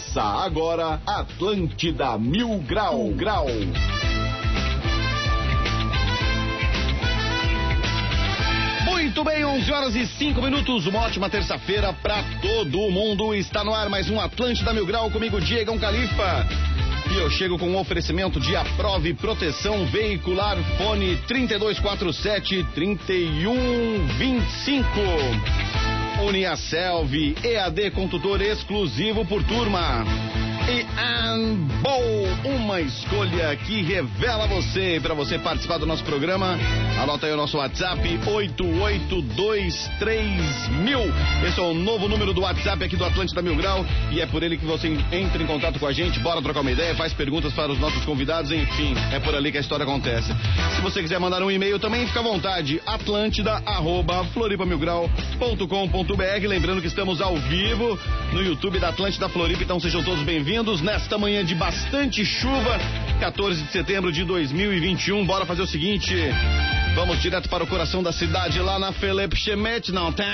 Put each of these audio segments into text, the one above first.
Começa agora Atlântida Mil Grau Grau. Muito bem, 11 horas e 5 minutos, uma ótima terça-feira para todo mundo. Está no ar mais um Atlântida Mil Grau comigo, Diego Califa. E eu chego com um oferecimento de Aprove Proteção Veicular Fone 3247 3125. Uniaselv, EAD com tutor exclusivo por turma. E Anbol, uma escolha que revela você. Para você participar do nosso programa, anota aí o nosso WhatsApp 8823000. Esse é o novo número do WhatsApp aqui do Atlântida Mil Grau e é por ele que você entra em contato com a gente. Bora trocar uma ideia, faz perguntas para os nossos convidados, enfim, é por ali que a história acontece. Se você quiser mandar um e-mail também, fica à vontade. atlântida@floripamilgrau.com.br. Lembrando que estamos ao vivo no YouTube da Atlântida Floripa, então sejam todos bem-vindos nesta manhã de bastante chuva, 14 de setembro de 2021. Bora fazer o seguinte, vamos direto para o coração da cidade, lá na Felipe Chemet, não tem?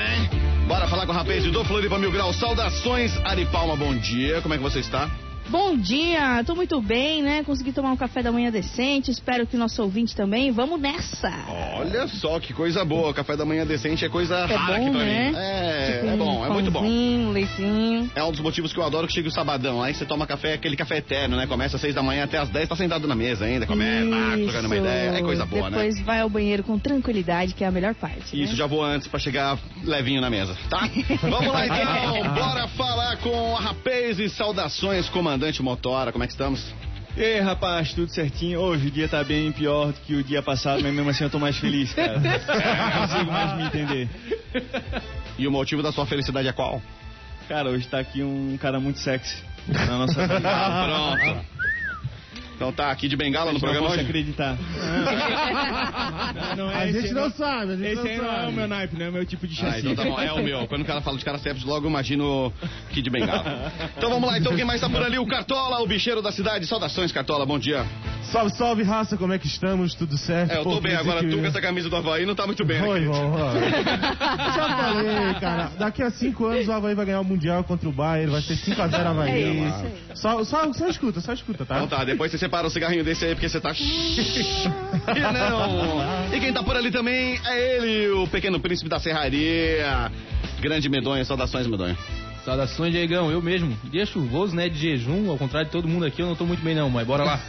Bora falar com o rapaz do Floripa Mil Grau. Saudações, Ari Palma, bom dia, como é que você está? Bom dia, tô muito bem, né? Consegui tomar um café da manhã decente, espero que o nosso ouvinte também. Vamos nessa! Olha só que coisa boa, café da manhã decente é coisa é rara bom, aqui pra né? mim. É, tipo é bom, um é muito bom. leitinho. É um dos motivos que eu adoro que chega o sabadão. Aí você toma café, aquele café eterno, né? Começa às seis da manhã até às dez, tá sentado na mesa ainda, comendo, ah, trocando uma ideia. É coisa boa, né? Depois vai ao banheiro com tranquilidade, que é a melhor parte. Isso, né? já vou antes pra chegar levinho na mesa, tá? Vamos lá então, bora falar com a rapaz e saudações, comandante Motora, como é que estamos? E aí, rapaz, tudo certinho? Hoje o dia tá bem pior do que o dia passado, mas mesmo assim eu tô mais feliz, cara. Não consigo mais me entender. E o motivo da sua felicidade é qual? Cara, hoje tá aqui um cara muito sexy na nossa vida. Ah, pronto. Então tá aqui de bengala no programa não hoje? posso acreditar. Não, não é A gente não- não sabe, a gente Esse não aí não é o meu naipe, não é o meu tipo de Ah, chassi. então tá bom, é o meu. Quando o cara fala de cara sepsis, logo eu imagino Kid Bengala. Então vamos lá, então quem mais tá por ali? O Cartola, o bicheiro da cidade. Saudações, Cartola, bom dia. Salve, salve, raça, como é que estamos? Tudo certo? É, eu Pô, tô bem queria dizer agora, que- tu com essa camisa do Havaí não tá muito bem, né? Oi, querido? irmão. ó. Já falei, cara. Daqui a cinco anos o Havaí vai ganhar o Mundial contra o Bayern. Vai ser 5x0 Havaí. É isso. Só, só, só escuta, só escuta, tá? Então tá, depois você separa um cigarrinho desse aí porque você tá. e não! E quem tá por ali também é ele, o pequeno príncipe da serraria. Grande medonha, saudações, medonha. Saudações, Diegão. Eu mesmo. Dia chuvoso, né? De jejum. Ao contrário de todo mundo aqui, eu não tô muito bem, não, mas bora lá.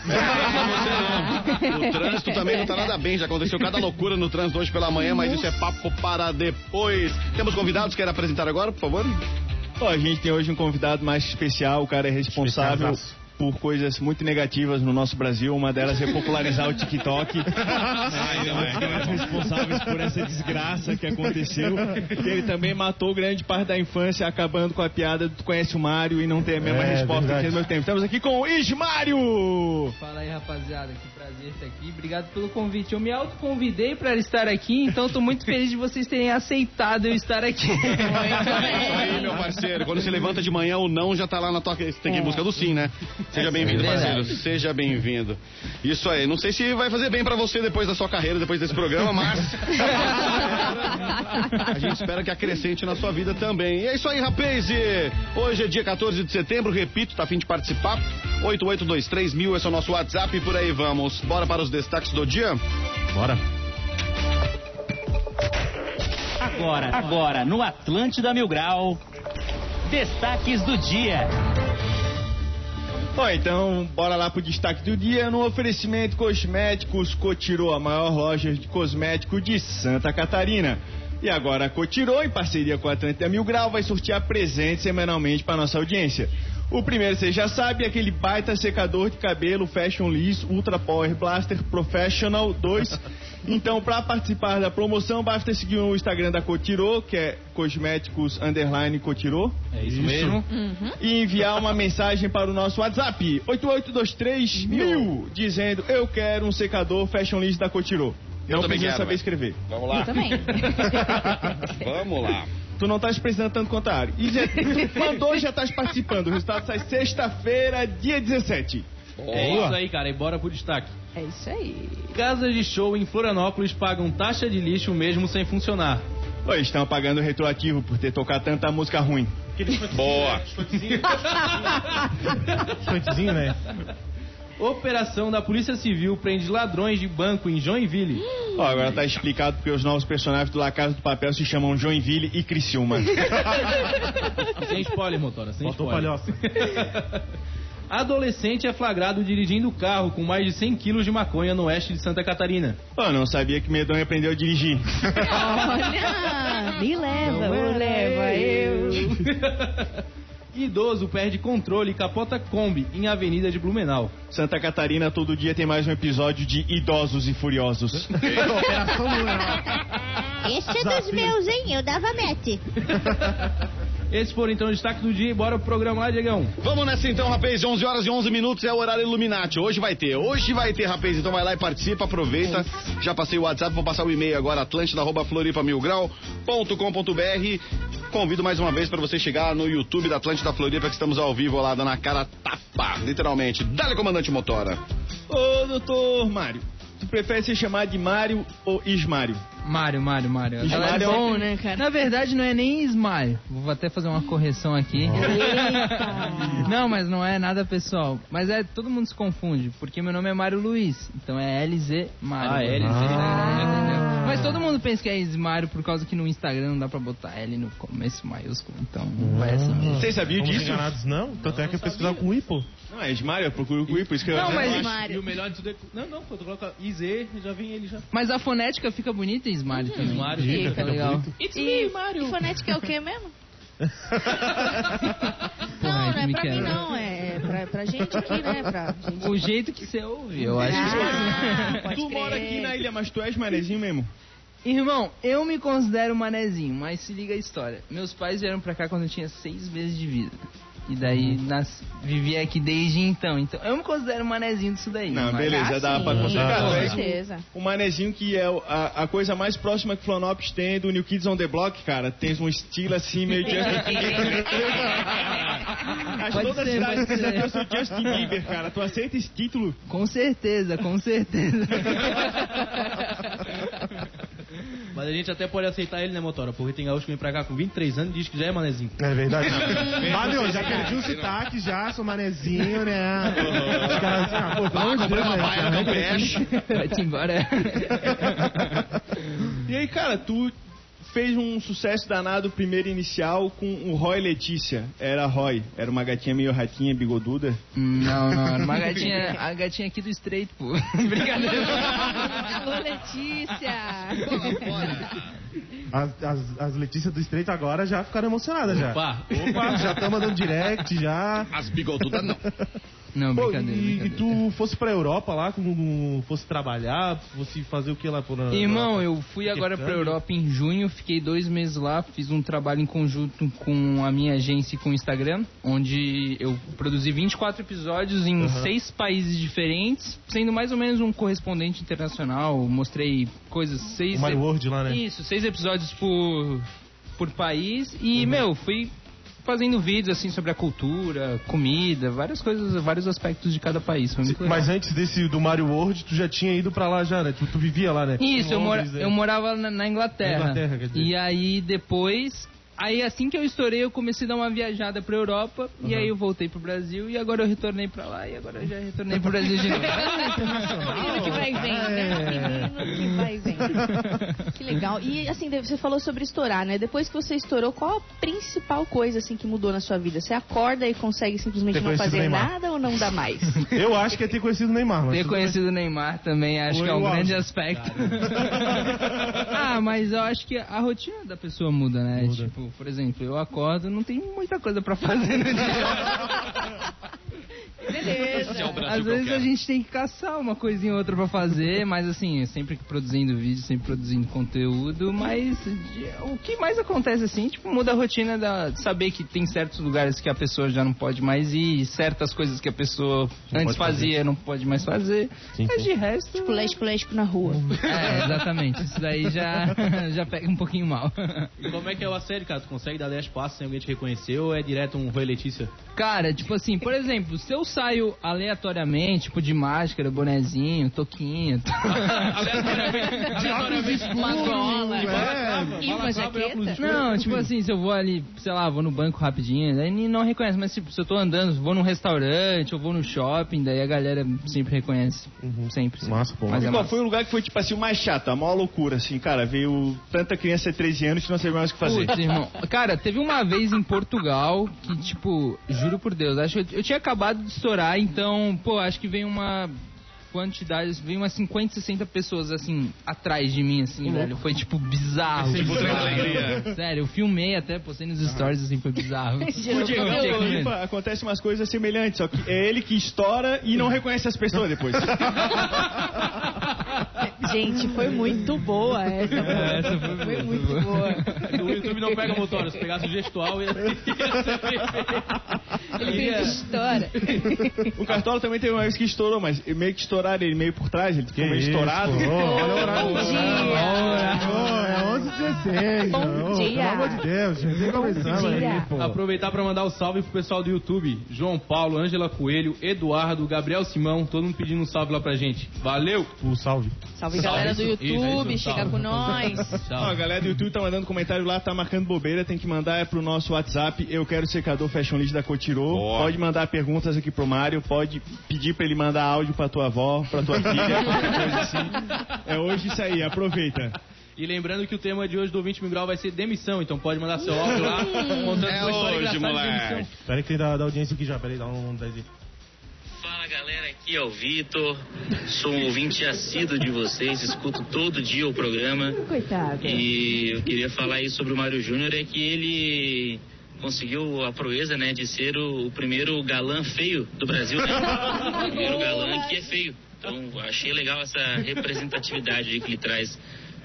O trânsito também não tá nada bem, já aconteceu cada loucura no trânsito hoje pela manhã, mas isso é papo para depois. Temos convidados, quer apresentar agora, por favor? Ó, a gente tem hoje um convidado mais especial, o cara é responsável. Por coisas muito negativas no nosso Brasil, uma delas é popularizar o TikTok. Ele é um dos grandes responsáveis por essa desgraça que aconteceu. E ele também matou grande parte da infância, acabando com a piada do tu conhece o Mário e não tem a mesma É, resposta verdade. que ao mesmo tempo. Estamos aqui com o Ismário! Fala aí, rapaziada. Que prazer estar aqui. Obrigado pelo convite. Eu me autoconvidei para estar aqui, então tô muito feliz de vocês terem aceitado eu estar aqui. Aí, meu parceiro, quando você levanta de manhã, o não já tá lá na tua. Você tem que ir em busca do sim, né? Seja bem-vindo, verdade. parceiro. Seja bem-vindo. Isso aí. Não sei se vai fazer bem pra você depois da sua carreira, depois desse programa, mas. A gente espera que acrescente na sua vida também. E é isso aí, rapaz. Hoje é dia 14 de setembro, repito, tá a fim de participar? 8823 mil, esse é o nosso WhatsApp e por aí vamos. Bora para os destaques do dia? Bora. Agora, agora, no Atlântida Mil Grau, destaques do dia. Bom, então, bora lá pro destaque do dia. No oferecimento Cosméticos Cotirô, a maior loja de cosmético de Santa Catarina. E agora a Cotirô, em parceria com a Atlântida Mil Grau, vai sortear presentes semanalmente para nossa audiência. O primeiro, você já sabe, é aquele baita secador de cabelo Fashion Liss Ultra Power Blaster Professional 2. Então, para participar da promoção, basta seguir o Instagram da Cotirô, que é cosméticos underline Cotirô É isso, mesmo. e enviar uma mensagem para o nosso WhatsApp 8823 mil dizendo eu quero um secador Fashion List da Cotirô. Eu Não também precisa quero, saber escrever. Vamos lá. Eu também. Vamos lá. Tu não estás precisando tanto quanto a Ari. E já, tu mandou já estás participando. O resultado sai sexta-feira, dia 17. É isso aí, cara. E bora pro destaque. É isso aí. Casas de show em Florianópolis pagam taxa de lixo mesmo sem funcionar. Ô, estão pagando retroativo por ter tocado tanta música ruim. Boa. Escotezinho, né? Operação da Polícia Civil prende ladrões de banco em Joinville. Ó, agora tá explicado porque os novos personagens do La Casa do Papel se chamam Joinville e Criciúma. Sem spoiler, motora, sem Faltou spoiler. palhoça. Adolescente é flagrado dirigindo carro com mais de 100 quilos de maconha no oeste de Santa Catarina. Pô, não sabia que Medonho aprendeu a dirigir. Olha, me leva, Não ou era leva eu. Idoso perde controle e capota Kombi em Avenida de Blumenau. Santa Catarina todo dia tem mais um episódio de Idosos e Furiosos. Esse é dos meus, hein? Eu dava mete. Esses foram então o destaque do dia. Bora programar, Diegão. Vamos nessa então, rapaz. 11 horas e 11 minutos é o horário Illuminati. Hoje vai ter. Hoje vai ter, rapaz. Então vai lá e participa, aproveita. Já passei o WhatsApp, vou passar o e-mail agora, atlântida.floripamilgrau.com.br. Convido mais uma vez para você chegar no YouTube da Atlântida Floripa, que estamos ao vivo lá, dando a cara tapa, literalmente. Dale, comandante Motora. Ô, doutor Mário, tu prefere ser chamado de Mário ou Ismário? Mário, Mário, Mário. Ela é Bom, um- né, cara? Na verdade, não é nem Ismael. Vou até fazer uma correção aqui. Não, mas não é nada pessoal. Mas é, todo mundo se confunde, porque meu nome é Mário Luiz. Então é LZ Mário. Ah, LZ. Ah, entendeu? Mas todo mundo pensa que é Ismário por causa que no Instagram não dá pra botar L no começo maiúsculo. Então vai assim mesmo. Vocês sabiam disso? enganados, não? Tanto é que eu pesquisava com o I, pô. Não, é Ismário, eu procuro com o I, por isso que eu... Não, mas- eu acho-. E o melhor de tudo é. Não, não, quando coloca IZ, já vem ele já. Mas a fonética fica bonita em Ismário também. Ismário Fica, fica legal. bonito. E, e fonética é o quê mesmo? Não, não que é me pra mim não, é pra, pra gente aqui, né? Pra gente. O jeito que você ouve, eu acho Ah, que. Tu crer. mora aqui na ilha, mas tu és manezinho mesmo? Irmão, eu me considero manezinho, mas se liga a história. Meus pais vieram pra cá quando eu tinha seis meses de vida. E daí nas... vivi aqui desde então. Então eu me considero manezinho disso daí. Não, mas- beleza, Ah, dá sim, pra considerar. Com certeza. O manezinho que é o- a, a coisa mais próxima que Flonopes tem do New Kids on the Block, cara. Tens um estilo assim meio Justin Bieber. Acho Pode toda a ser, cidade pensa ser. que eu sou Justin Bieber, cara. Tu aceita esse título? Com certeza, com certeza. Mas a gente até pode aceitar ele, né, Motora? Porque tem gaúcho que vem pra cá com 23 anos e diz que já é manezinho. É verdade. Valeu, já perdi o sotaque, já, sou manezinho, né? Os caras assim, ah, pô, pelo amor de Deus, uma né? baia no Campeche. Vai-te embora. E aí, cara, tu fez um sucesso danado primeiro inicial com o Roy Letícia. Era Roy, era uma gatinha meio ratinha, bigoduda. Não, não, era uma gatinha, a gatinha aqui do estreito, pô. Brincadeira. Alô, Letícia! As, as, as Letícias do Estreito agora já ficaram emocionadas já. Opa! Opa, já estão mandando direct, já. As bigodudas não. Não, Pô, brincadeira, e, e brincadeira. tu fosse pra Europa lá, como fosse trabalhar, fosse fazer o que lá por Irmão, eu fui agora pra? Europa em junho, fiquei dois meses lá, fiz um trabalho em conjunto com a minha agência e com o Instagram, onde eu produzi 24 episódios em seis países diferentes, sendo mais ou menos um correspondente internacional, mostrei coisas, seis... O Mario World lá, né? Isso, seis episódios por, por país e, Uhum. meu, fui fazendo vídeos assim sobre a cultura, comida, várias coisas, vários aspectos de cada país. Foi muito legal. Mas antes desse do Mario World, tu já tinha ido pra lá já, né? Tu, tu vivia lá, né? Isso, eu, mora, né? eu morava na, na Inglaterra. Na Inglaterra, quer dizer. E aí depois. Aí assim que eu estourei, eu comecei a dar uma viajada pra Europa. E aí eu voltei pro Brasil. E agora eu retornei pra lá. E agora eu já retornei pro Brasil de novo. Menino que vai e vem, né? É. Menino que vai e vem. Que legal. E assim, você falou sobre estourar, né? Depois que você estourou, qual a principal coisa assim que mudou na sua vida? Você acorda e consegue simplesmente não fazer nada ou não dá mais? Eu acho que é ter conhecido o Neymar, mas Ter conhecido o Neymar também acho que é um grande aspecto. ah, mas eu acho que a rotina da pessoa muda, né? Muda. Tipo, por exemplo, eu acordo, não tem muita coisa pra fazer no dia. Esse é o Brasil Às vezes a gente tem que caçar uma coisinha ou outra pra fazer, mas assim, sempre produzindo vídeo, sempre produzindo conteúdo, mas o que mais acontece assim, tipo, muda a rotina da de saber que tem certos lugares que a pessoa já não pode mais ir, certas coisas que a pessoa Não antes fazia não pode mais fazer. Sim, mas sim. de resto. Colégio, colégio na rua. É, exatamente. Isso daí já, já pega um pouquinho mal. E como é que é o assédio, cara? Tu consegue dar 10 passos sem alguém te reconhecer ou é direto um Roy Letícia? Cara, tipo assim, por exemplo, se eu saio aleatoriamente, tipo de máscara, bonezinho, toquinho. Uma gola. É, E uma jaqueta? Não, tipo assim, se eu vou ali, sei lá, vou no banco rapidinho, daí não reconhece, mas tipo, se eu tô andando, vou num restaurante, ou vou no shopping, daí a galera sempre reconhece. Sempre. sempre. Massa, pô. Mas é qual massa. foi o lugar que foi, tipo assim, o mais chato, a maior loucura, assim, cara? Veio tanta criança de 13 anos que não sabia mais o que fazer. Putz, irmão. Cara, teve uma vez em Portugal que, tipo, juro por Deus, acho que eu, eu tinha acabado de estourar, então, pô, acho que veio uma quantidade, veio umas 50, 60 pessoas, assim, atrás de mim, assim, velho. Foi, tipo, bizarro. Tipo, bizarro. alegria. Sério, eu filmei até, postei nos stories, assim, foi bizarro. O Diego acontece umas coisas semelhantes, só que é ele que estoura e não reconhece as pessoas depois. Gente, foi muito boa essa. É, essa foi, Foi muito boa. boa. O YouTube não pega motor, se pegasse o gestual, ia Ele história. O Cartola também teve uma vez que estourou, mas meio que estouraram ele meio por trás, ele ficou meio estourado. Olha o horário. Bom dia. Ô, é 11 16 Bom dia. Pelo amor de Deus, gente. Começando dia. aí, pô. Aproveitar para mandar o salve pro pessoal do YouTube. João Paulo, Ângela Coelho, Eduardo, Gabriel Simão, todo mundo pedindo um salve lá pra gente. Valeu! O salve. Salve galera do Isso, YouTube, isso, chega salve. com nós. Ó, a galera do YouTube tá mandando comentário lá, tá marcando bobeira, tem que mandar é pro nosso WhatsApp, eu quero secador Fashion List da Cotirô. Boa. Pode mandar perguntas aqui pro Mário, pode pedir pra ele mandar áudio pra tua avó, pra tua filha, qualquer coisa assim. É hoje isso aí, aproveita. E lembrando que o tema de hoje do 20 Mil Grau vai ser demissão, então pode mandar seu áudio lá, contando É sua história hoje, de moleque. demissão. Peraí que tem da, da audiência aqui já. Peraí, dá um 10 aí. Fala galera, aqui é o Vitor, sou um ouvinte assíduo de vocês, escuto todo dia o programa Coitado. e eu queria falar aí sobre o Mário Júnior, é que ele conseguiu a proeza, né, de ser o, o primeiro galã feio do Brasil, né? O primeiro galã que é feio. Então, achei legal essa representatividade aí que ele traz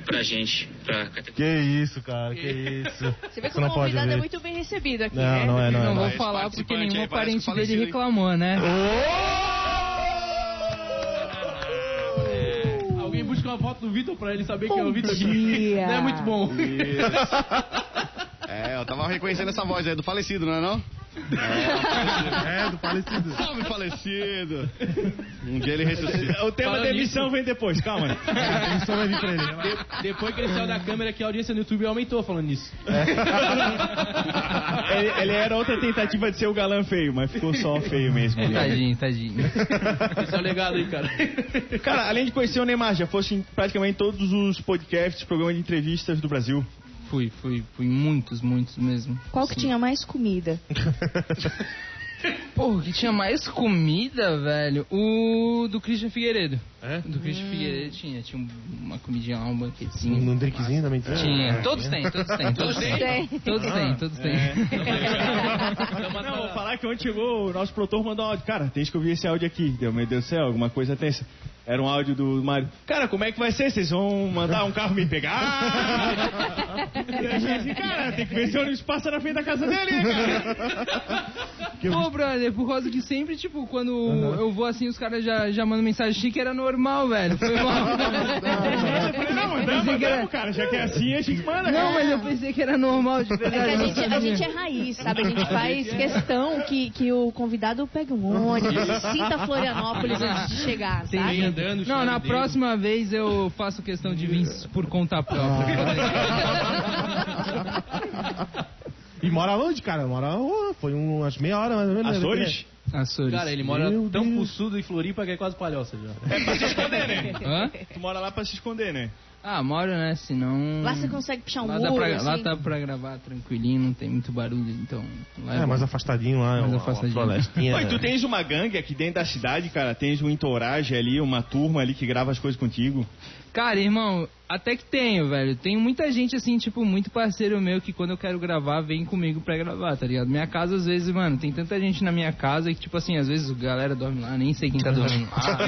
pra gente, pra. Que isso, cara, que isso. Você vê não o pode convidado é muito bem recebido aqui, Não, né? não é, não é. Não não vou é. Esse falar porque nenhum parente dele hein? reclamou, né? Alguém busca uma foto do Vitor pra ele saber quem é o Bom Vitor. Não é muito bom. É, eu tava reconhecendo essa voz aí do falecido, não é não? É, do falecido. Salve falecido! Um dia ele ressuscita. O tema Falando demissão vem depois, calma. Isso vai vir pra ele. né? De- depois que ele saiu da câmera, que a audiência no YouTube aumentou falando nisso. ele, ele era outra tentativa de ser o galã feio, mas ficou só feio mesmo. Tadinho, tadinho. Esse é o legado aí, cara. Cara, além de conhecer o Neymar, já fosse em praticamente todos os podcasts, programas de entrevistas do Brasil. Fui, fui, fui muitos, muitos mesmo. Qual que tinha mais comida? Pô, que tinha mais comida, velho? O do Christian Figueiredo. É? Do Christian Figueiredo tinha. Tinha um- uma comidinha lá, um banquetinho. Um drinkzinho também tinha? Tinha. É. Todos têm, todos têm, todos têm. Tem. Todos têm, todos têm. Não, vou falar que ontem chegou o nosso produtor mandou um áudio. Cara, tem que ouvir esse áudio aqui. Deu, meu Deus do céu, alguma coisa tensa. Era um áudio do Mário. Cara, como é que vai ser? Vocês vão mandar um carro me pegar? e a gente, cara, tem que ver se o ônibus passa na frente da casa dele, né, cara? Pô, brother, por causa que sempre, tipo, quando eu vou assim, os caras já, já mandam mensagem achei que era normal, velho. Foi mal. Eu falei, não, que era- cara, já que é assim, a gente manda, Não, cara. mas eu pensei que era normal, de É que verdade. a não gente, a gente é raiz, sabe? A gente faz questão que, que o convidado pegue um ônibus, sinta Florianópolis antes de chegar, sabe? Andando, Não, na dedo. próxima vez eu faço questão de vir por conta própria. E mora onde, cara? Mora, oh, foi um, umas meia hora mais ou menos. né? Açores? Açores. Cara, ele mora Meu tão Deus. pussudo em Floripa que é quase palhoça já. É pra se esconder, né? Hã? Tu mora lá pra se esconder, né? Ah, moro, né? Senão. Lá você consegue puxar um Lá, muro, pra, lá assim. tá pra gravar tranquilinho, não tem muito barulho, então. Lá É, bom. mais afastadinho lá. Mais uma- afastadinho. Uma florestinha. E tu tens uma gangue aqui dentro da cidade, cara. Tens um entourage ali, uma turma ali que grava as coisas contigo. Cara, irmão, até que tenho, velho. Tenho muita gente, assim, tipo, muito parceiro meu que quando eu quero gravar, vem comigo pra gravar, tá ligado? Minha casa, às vezes, mano, tem tanta gente na minha casa que, tipo assim, às vezes a galera dorme lá, nem sei quem tá dormindo lá.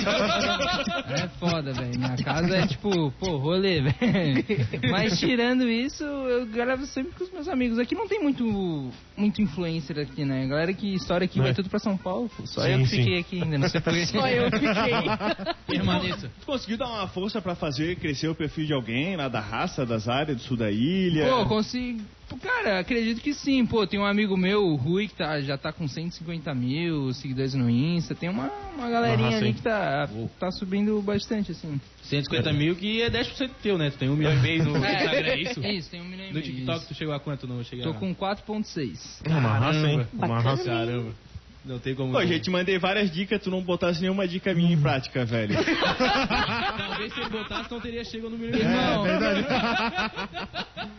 É foda, velho. Minha casa é, tipo, pô, rolê, velho. Mas tirando isso, eu gravo sempre com os meus amigos. Aqui não tem muito, muito influencer aqui, né? A galera que estoura aqui É. vai tudo pra São Paulo, pô. Só Sim, eu que sim. fiquei aqui ainda, não sei porquê. Só eu fiquei. Permaneça. Tu conseguiu dar uma força pra fazer crescer o perfil de alguém lá da raça, das áreas, do sul da ilha? Pô, consigo, Cara, acredito que sim. Pô, tem um amigo meu, o Rui, que tá, já tá com 150 mil seguidores no Insta. Tem uma, uma galerinha Aham, ali que tá, tá subindo bastante, assim. 150 mil que é 10% teu, né? Tu tem um milhão e meio no É. Instagram, é isso? Isso, tem um milhão e No meio, TikTok isso. tu chegou a quanto? Não cheguei Tô a... com 4.6. É uma raça, hein? Uma raça. Caramba. Não tem como... Pô, gente, mandei várias dicas, tu não botasse nenhuma dica minha em prática, velho. Talvez se ele botasse não teria chegado no milhão É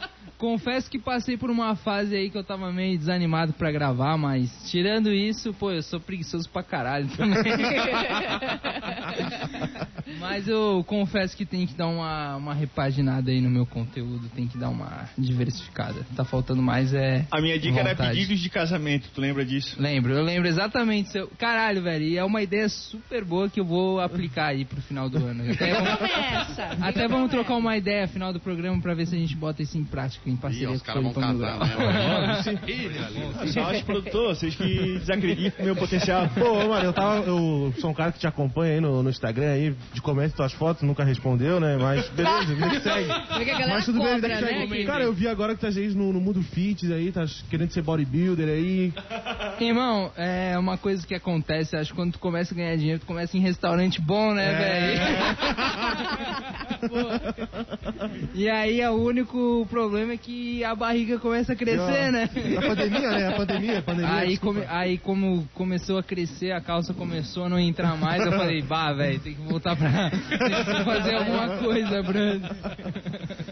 confesso que passei por uma fase aí que eu tava meio desanimado pra gravar, mas tirando isso, pô, eu sou preguiçoso pra caralho também. mas eu confesso que tem que dar uma, uma repaginada aí no meu conteúdo, tem que dar uma diversificada. Tá faltando mais é. A minha dica era vontade. pedidos de casamento, tu lembra disso? Lembro, eu lembro exatamente. Seu... Caralho, velho, e é uma ideia super boa que eu vou aplicar aí pro final do ano. Até vamos, Começa. até vamos trocar uma ideia final do programa pra ver se a gente bota isso em prática, em parceria Ih, os com caras o vão casar, né? Só os produtores, vocês que desacreditam no meu potencial. Pô, mano, eu tava. Eu sou um cara que te acompanha aí no, no Instagram aí, de comenta tuas fotos, nunca respondeu, né? Mas beleza, vida que segue. Mas tudo bem, vida que né? segue. que- Cara, eu vi agora que tá aí no, no mundo fitness aí, tá querendo ser bodybuilder aí. Irmão, é uma coisa que acontece, acho que quando tu começa a ganhar dinheiro, tu começa em restaurante bom, né, É. velho? E aí o único problema é que a barriga começa a crescer, né? A pandemia, né? A pandemia, a pandemia. Aí, come- aí como começou a crescer, a calça começou a não entrar mais, eu falei, bah, velho, tem que voltar pra. tem que fazer alguma coisa, Brando.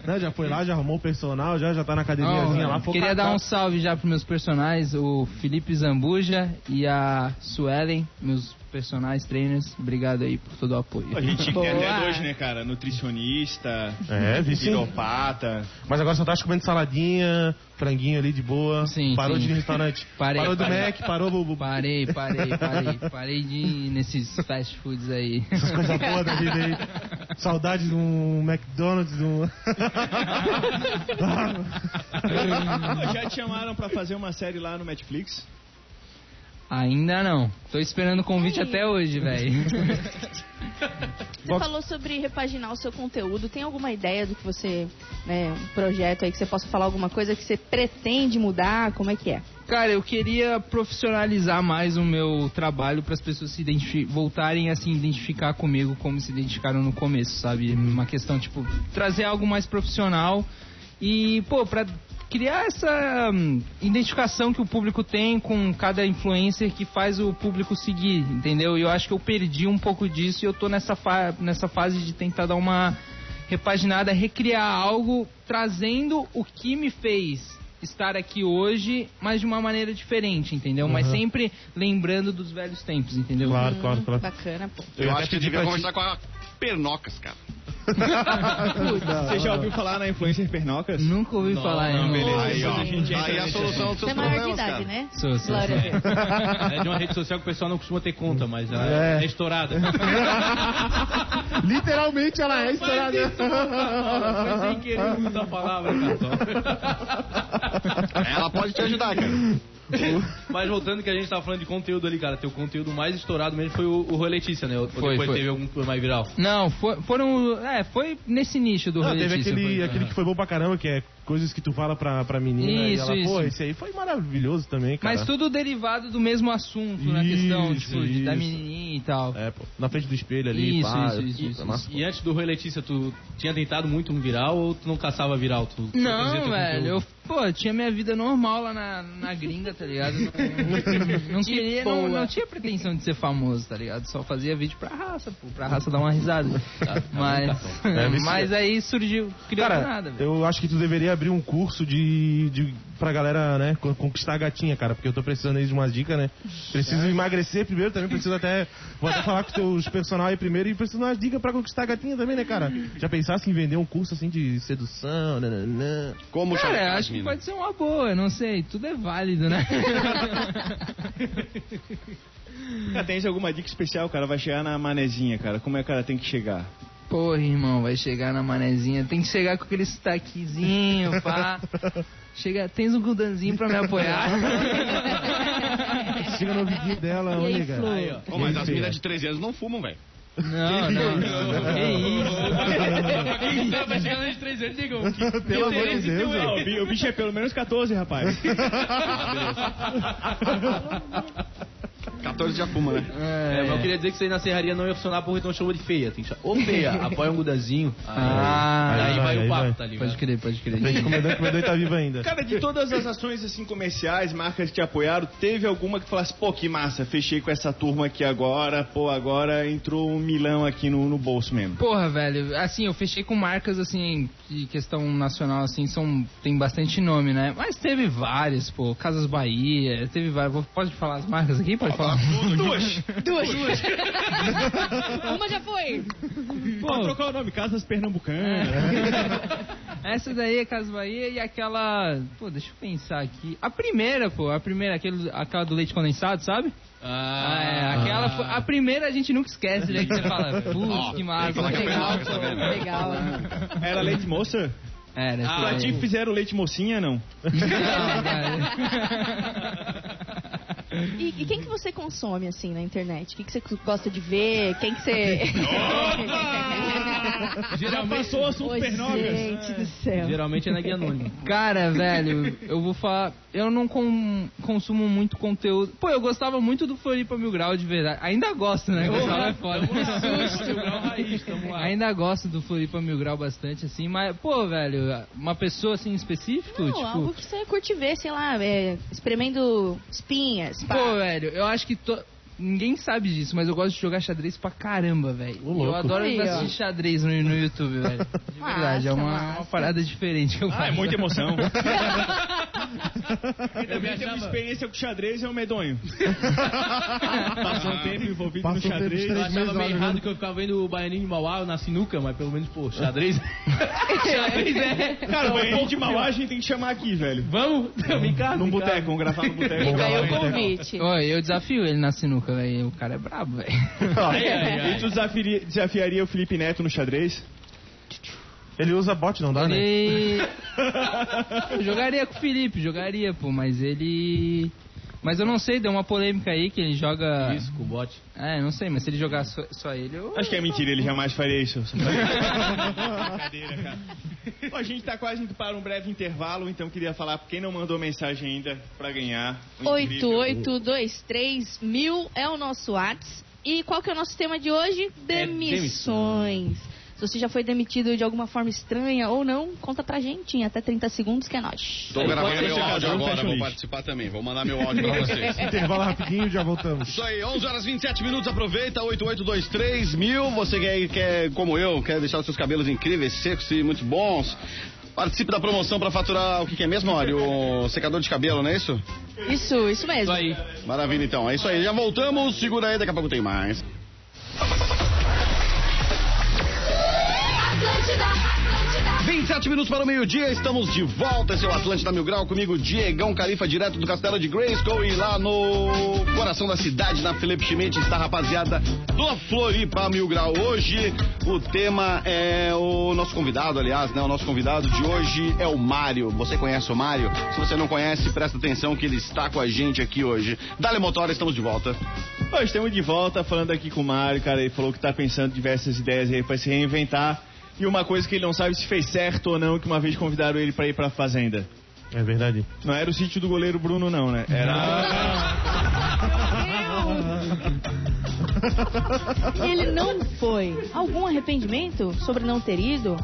Né, já foi lá, já arrumou o personal, já, já tá na academiazinha lá. queria dar um salve já pros meus personagens, o Felipe Zambuja e a Suelen, meus personagens trainers. Obrigado aí por todo o apoio. A gente tem até dois, né, cara? Nutricionista, É, vi sim. quiropata. Mas agora só tá comendo saladinha, franguinho ali de boa. Sim, Parou sim. de ir no restaurante. Parei, parou do parei. Mac, parou do, Parei, parei, parei. Parei de ir nesses fast foods aí. essas coisas boas da vida aí. Saudade de um McDonald's, de um. Já te chamaram pra fazer uma série lá no Netflix? Ainda não. Tô esperando o convite Aí. até hoje, velho. Você falou sobre repaginar o seu conteúdo. Tem alguma ideia do que você, né, um projeto aí que você possa falar alguma coisa que você pretende mudar? Como é que é? Cara, eu queria profissionalizar mais o meu trabalho para as pessoas se voltarem a se identificar comigo como se identificaram no começo, sabe? Uma questão tipo trazer algo mais profissional e pô, para criar essa hum, identificação que o público tem com cada influencer que faz o público seguir, entendeu? E eu acho que eu perdi um pouco disso e eu tô nessa fa nessa fase de tentar dar uma repaginada, recriar algo trazendo o que me fez estar aqui hoje, mas de uma maneira diferente, entendeu? Mas sempre lembrando dos velhos tempos, entendeu? Claro, claro, claro. Bacana, pô. Eu ia acho que devia conversar com a Pernocas, cara. Você já ouviu falar na influencer Pernocas? Nunca ouvi falar, não, irmão. beleza. Aí, ó. a gente entra Aí a nesse solução dos Você seus é maior de idade, cara. né? Sou, sou, Glória a. Deus. É de uma rede social que o pessoal não costuma ter conta, mas ela É. é, estourada. Literalmente ela é estourada. Foi sem querer muita palavra, cara. Ela pode te ajudar, cara. Mas voltando que a gente tava falando de conteúdo ali, cara, teu conteúdo mais estourado mesmo foi o, o Rui Letícia, né? Ou Foi, depois foi. teve algum que foi mais viral? Não, foi- foram. É, foi nesse nicho do Não, Rui teve Letícia, aquele, foi. aquele que foi bom pra caramba, que é coisas que tu fala pra, pra menina Isso, e ela, pô, isso. esse aí foi maravilhoso também, cara. Mas tudo derivado do mesmo assunto, na Isso, questão, tipo, de- da isso. menininha e tal. É, pô, na frente do espelho ali, Isso, pá. isso, isso, isso, massa. E antes do Rui Letícia, tu tinha tentado muito um viral ou tu não caçava viral? Tu, tu Não, velho, eu, pô, tinha minha vida normal lá na, na gringa, tá ligado? Não, não queria, não, não tinha pretensão de ser famoso, tá ligado? Só fazia vídeo pra raça, pô, pra raça dar uma risada. Mas, É, vê se- mas aí surgiu, criou Cara, nada, velho. eu acho que tu deveria abrir um curso de, de pra galera, né, con- conquistar a gatinha, cara, porque eu tô precisando aí de umas dicas, né? Preciso emagrecer primeiro, também preciso até, vou até falar com os teus personal aí primeiro e preciso de umas dicas pra conquistar a gatinha também, né, cara? Já pensasse em vender um curso assim de sedução, nananã. Como Cara, acho que pode ser uma boa, não sei, tudo é válido, né? Cara, tens alguma dica especial, cara? Vai chegar na manezinha, cara. Como é que o cara tem que chegar? Porra, irmão, vai chegar na manezinha. Tem que chegar com aquele sotaquezinho, pá. Chega, tens um gudanzinho pra me apoiar. Chega no ouvidinho dela, ó. Pô, mas as feia? minas de 13 anos não fumam, velho. Não, não, não. Que isso? Vai chegar nos três anos, digam. Pelo amor de Deus, Não, o bicho é pelo menos 14, rapaz. 14 já fuma, né? É, mas eu queria dizer que isso aí na serraria não ia funcionar porque então chama de feia. Tem que chamar. Ô feia, apoia um gudazinho. Ah, aí aí vai, vai, o aí papo, vai. tá ligado? Pode crer, pode crer. Gente, o comedor, o comedor tá vivo ainda. Cara, de todas as ações assim comerciais, marcas que te apoiaram, teve alguma que falasse, pô, que massa, fechei com essa turma aqui agora, pô, agora entrou um milão aqui no, no bolso mesmo. Porra, velho, assim, eu fechei com marcas, assim, de questão nacional, assim, são, tem bastante nome, né? Mas teve várias, pô, Casas Bahia, teve várias, pode falar as marcas aqui? Pode falar? Duas! Duas. Uma já foi. Pode trocar o nome, Casas Pernambucanas. Essa daí é Casas Bahia e aquela, pô, deixa eu pensar aqui. A primeira, pô, a primeira, aquele, aquela do leite condensado, sabe? Ah, é, aquela, foi- a primeira a gente nunca esquece, né? Que você fala, putz, que massa, legal, pô, Legal. Era leite moça? Era, essa pra ti fizeram leite mocinha, não? Não, velho. E, e quem que você consome, assim, na internet? O que, que você gosta de ver? Quem que você... Já passou o assunto pernóbias. gente do céu. Geralmente é na guia anônima. Cara, velho, eu vou falar. Eu não com- consumo muito conteúdo. Pô, eu gostava muito do Floripa Mil Grau de verdade. Ainda gosto, né? Gostava é foda. Ainda gosto do Floripa Mil Grau bastante, assim, mas, pô, velho, uma pessoa assim em específico, Não, tipo. algo que você curte ver, sei lá, é, espremendo espinhas. Pô, velho, eu acho que. To... Ninguém sabe disso, mas eu gosto de jogar xadrez pra caramba, velho. Eu adoro Aí, ó. assistir xadrez no, no YouTube, velho. De verdade, é uma, uma parada diferente eu faço. Ah, é muita emoção. Quem também teve experiência com xadrez é o medonho. Passou um tempo envolvido Passa um no xadrez. Eu achava meio jogando. errado que eu ficava vendo o Baianinho de Mauá na sinuca, mas pelo menos, pô, xadrez. xadrez é. Cara, o banheiro de Mauá a gente tem que chamar aqui, velho. Vamos? Me casa. Num boteco, vamos gravar no boteco. Fica aí o convite. Ô, eu desafio ele na sinuca, velho. O cara é brabo, velho. E tu desafiaria, desafiaria o Felipe Neto no xadrez? Ele usa bot, não dá, né? Ele. Eu jogaria com o Felipe, jogaria, pô, mas ele. Mas eu não sei, deu uma polêmica aí que ele joga. Isso, com o bot. É, não sei, mas se ele jogar só, só ele, eu. Acho que é mentira, ele jamais faria isso. Brincadeira, cara. Bom, a gente tá quase indo para um breve intervalo, então queria falar pra quem não mandou mensagem ainda pra ganhar. 8823 mil é o nosso WhatsApp. E qual que é o nosso tema de hoje? É Demissões. Se você já foi demitido de alguma forma estranha ou não, conta pra gente em até 30 segundos que é nós. Tô Aí, gravando meu áudio agora, vou lixo. participar também. Vou mandar meu áudio pra vocês. Intervalo rapidinho, já voltamos. Isso aí, 11 horas 27 minutos, aproveita, 8823 mil. Você que quer, como eu, quer deixar os seus cabelos incríveis, secos e muito bons. Participe da promoção para faturar o que, que é mesmo, Mário? O secador de cabelo, não é isso? Isso, isso mesmo. Isso aí. Maravilha, então. É isso aí, já voltamos. Segura aí, daqui a pouco tem mais. 27 minutos para o meio-dia, estamos de volta. Esse é o Atlântida Mil Grau, comigo, Diegão Califa, direto do Castelo de Grayskull. E lá no coração da cidade, na Felipe Schmidt, está a rapaziada do Floripa Mil Grau. Hoje, o tema é o nosso convidado, aliás, né? O nosso convidado de hoje é o Mário. Você conhece o Mário? Se você não conhece, presta atenção que ele está com a gente aqui hoje. Dale Motora, estamos de volta. Hoje estamos de volta falando aqui com o Mário, cara. Ele falou que tá pensando em diversas ideias aí pra se reinventar. E uma coisa que ele não sabe se fez certo ou não, que uma vez convidaram ele pra ir pra fazenda. É verdade. Não era o sítio do goleiro Bruno, não, né? Era. Ele não foi. Algum arrependimento sobre não ter ido?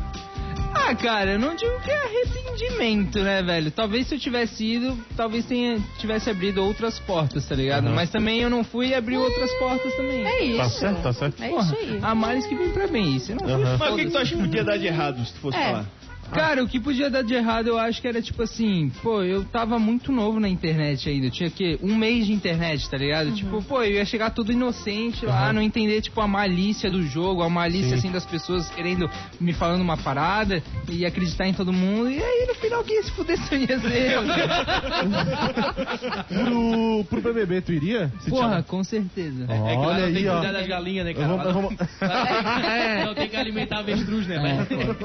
Ah, cara, eu não digo que é arrependimento, né, velho? Talvez se eu tivesse ido, talvez tenha, tivesse abrido outras portas, tá ligado? Uhum. Mas também eu não fui e abri outras portas também. É isso. Tá certo, tá certo. É Porra, isso aí. há males que vem pra bem. Se não Aham. Mas o que, que tu acha que podia dar de errado se tu fosse É. falar? Cara, o que podia dar de errado eu acho que era tipo assim, pô, eu tava muito novo na internet ainda, eu tinha que um mês de internet, tá ligado? Tipo, pô, eu ia chegar tudo inocente lá, não entender tipo a malícia do jogo, a malícia Sim. assim das pessoas querendo me falando uma parada e acreditar em todo mundo. E aí no final quem ia se fuder só ia ser eu. Pro, pro BBB, tu iria? Se Porra, com certeza. É que lá Olha não tem aí, que ó. cuidar das galinhas, né, Eu cara? Lá eu não- vou- Não tem que alimentar avestruz, né, velho?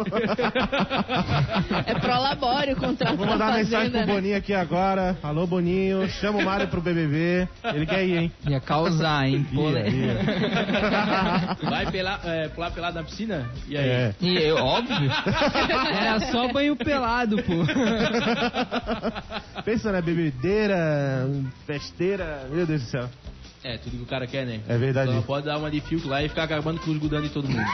É prolabore o contrato Vou da mandar mensagem pro né? Boninho aqui agora. Alô, Boninho. Chama o Mário pro BBB. Ele quer ir, hein? Ia causar, hein? Ia, Pô, ia. Vai pelar, é, pular pelado na piscina? E aí? É. E eu, óbvio. Era só banho pelado, pô. Pensa na bebedeira, festeira. Meu Deus do céu. É, tudo que o cara quer, né? É verdade. Só pode dar uma de filtro lá e ficar acabando com os gudando de todo mundo.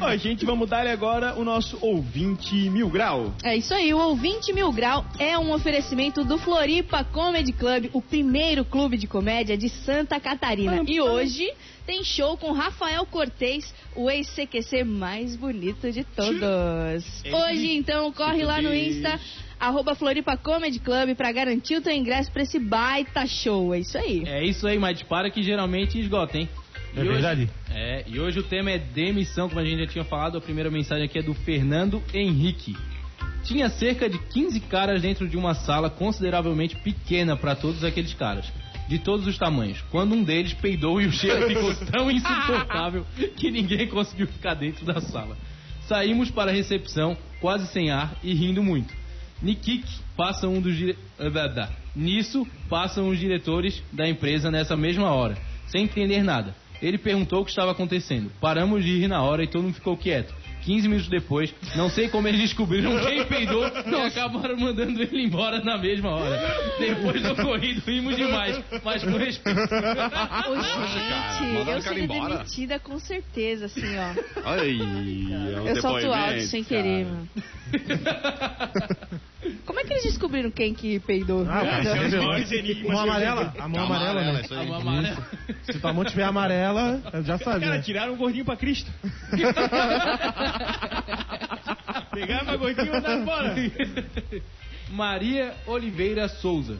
Ó, gente, vamos dar agora o nosso ouvinte mil grau. É isso aí, o Ouvinte Mil Grau é um oferecimento do Floripa Comedy Club, o primeiro clube de comédia de Santa Catarina. E hoje tem show com Rafael Cortez, o ex-CQC mais bonito de todos. Hoje, então, corre lá no Insta, arroba Floripa Comedy Club, pra garantir o teu ingresso pra esse baita show. É isso aí. É isso aí, mas para que geralmente esgota, hein? É hoje- verdade? é, e hoje o tema é demissão, como a gente já tinha falado. A primeira mensagem aqui é do Fernando Henrique. Tinha cerca de 15 caras dentro de uma sala consideravelmente pequena para todos aqueles caras, de todos os tamanhos. Quando um deles peidou e o cheiro ficou tão insuportável que ninguém conseguiu ficar dentro da sala. Saímos para a recepção, quase sem ar e rindo muito. Nikik passa um dos dire... eh. Nisso, passam os diretores da empresa nessa mesma hora, sem entender nada. Ele perguntou o que estava acontecendo. Paramos de rir na hora e todo mundo ficou quieto. 15 minutos depois, não sei como eles descobriram quem peidou e acabaram mandando ele embora na mesma hora. Depois do ocorrido, rimos demais, mas com respeito. Ô, cara, gente, eu cara seria embora. demitida com certeza, assim, ó. Ai, é um eu solto alto sem cara. querer, mano. Como é que eles descobriram quem que peidou? Ah, viu? maiores enigmas Mão amarela? A mão Amarela, amarela, né? isso aí. A mão amarela. Se tua mão tiver amarela, eu já sabia. Cara, tiraram um gordinho pra Cristo. Pegava gordinho e mandava embora. Maria Oliveira Souza.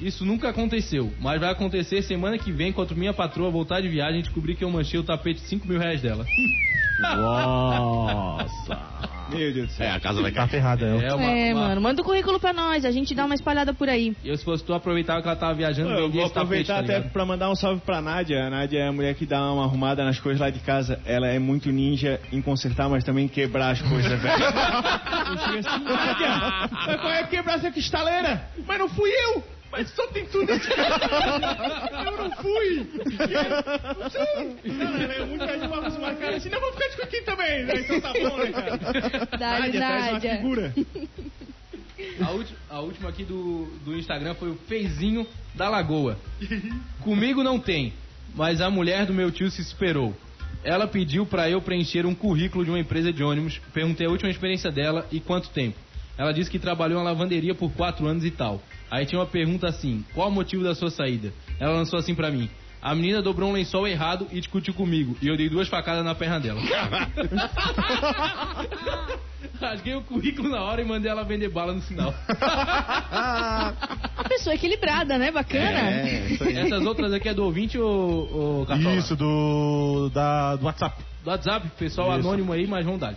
Isso nunca aconteceu, mas vai acontecer semana que vem quando minha patroa voltar de viagem e descobrir que eu manchei o tapete de 5 mil reais dela. Nossa. Meu Deus do céu. É, a casa vai Tá cair. ferrada, eu. É, uma, É, uma- mano, manda o currículo pra nós, a gente dá uma espalhada por aí. Eu, se fosse tu, aproveitava que ela tava viajando Eu vou esse tapete, aproveitar tá até ligado? pra mandar um salve pra Nádia. A Nádia é a mulher que dá uma arrumada nas coisas lá de casa. Ela é muito ninja em consertar, mas também em quebrar as coisas, velho. Eu assim, Nádia, mas qual é quebrar essa cristaleira? Mas não fui eu! Mas só tem tudo aqui. Eu não fui! Não sei! Cara, é muito com uma cara assim, não, vou ficar discutindo também. né? Então tá bom, né, cara? Traz uma Nádia. figura. A, ulti- a última aqui do, do Instagram foi o Feizinho da Lagoa. Comigo não tem, mas a mulher do meu tio se superou. Ela pediu pra eu preencher um currículo de uma empresa de ônibus. Perguntei a última experiência dela e quanto tempo. Ela disse que trabalhou na lavanderia por quatro anos e tal. Aí tinha uma pergunta assim: qual o motivo da sua saída? Ela lançou assim pra mim. A menina dobrou um lençol errado e discutiu comigo. E eu dei duas facadas na perna dela. Rasguei o currículo na hora e mandei ela vender bala no sinal. Uma pessoa equilibrada, né? Bacana. É, isso aí. Essas outras aqui é do ouvinte ou, ou Cartola? Isso, do, da, do WhatsApp. Do WhatsApp, pessoal Isso. anônimo aí, mas vamos dar.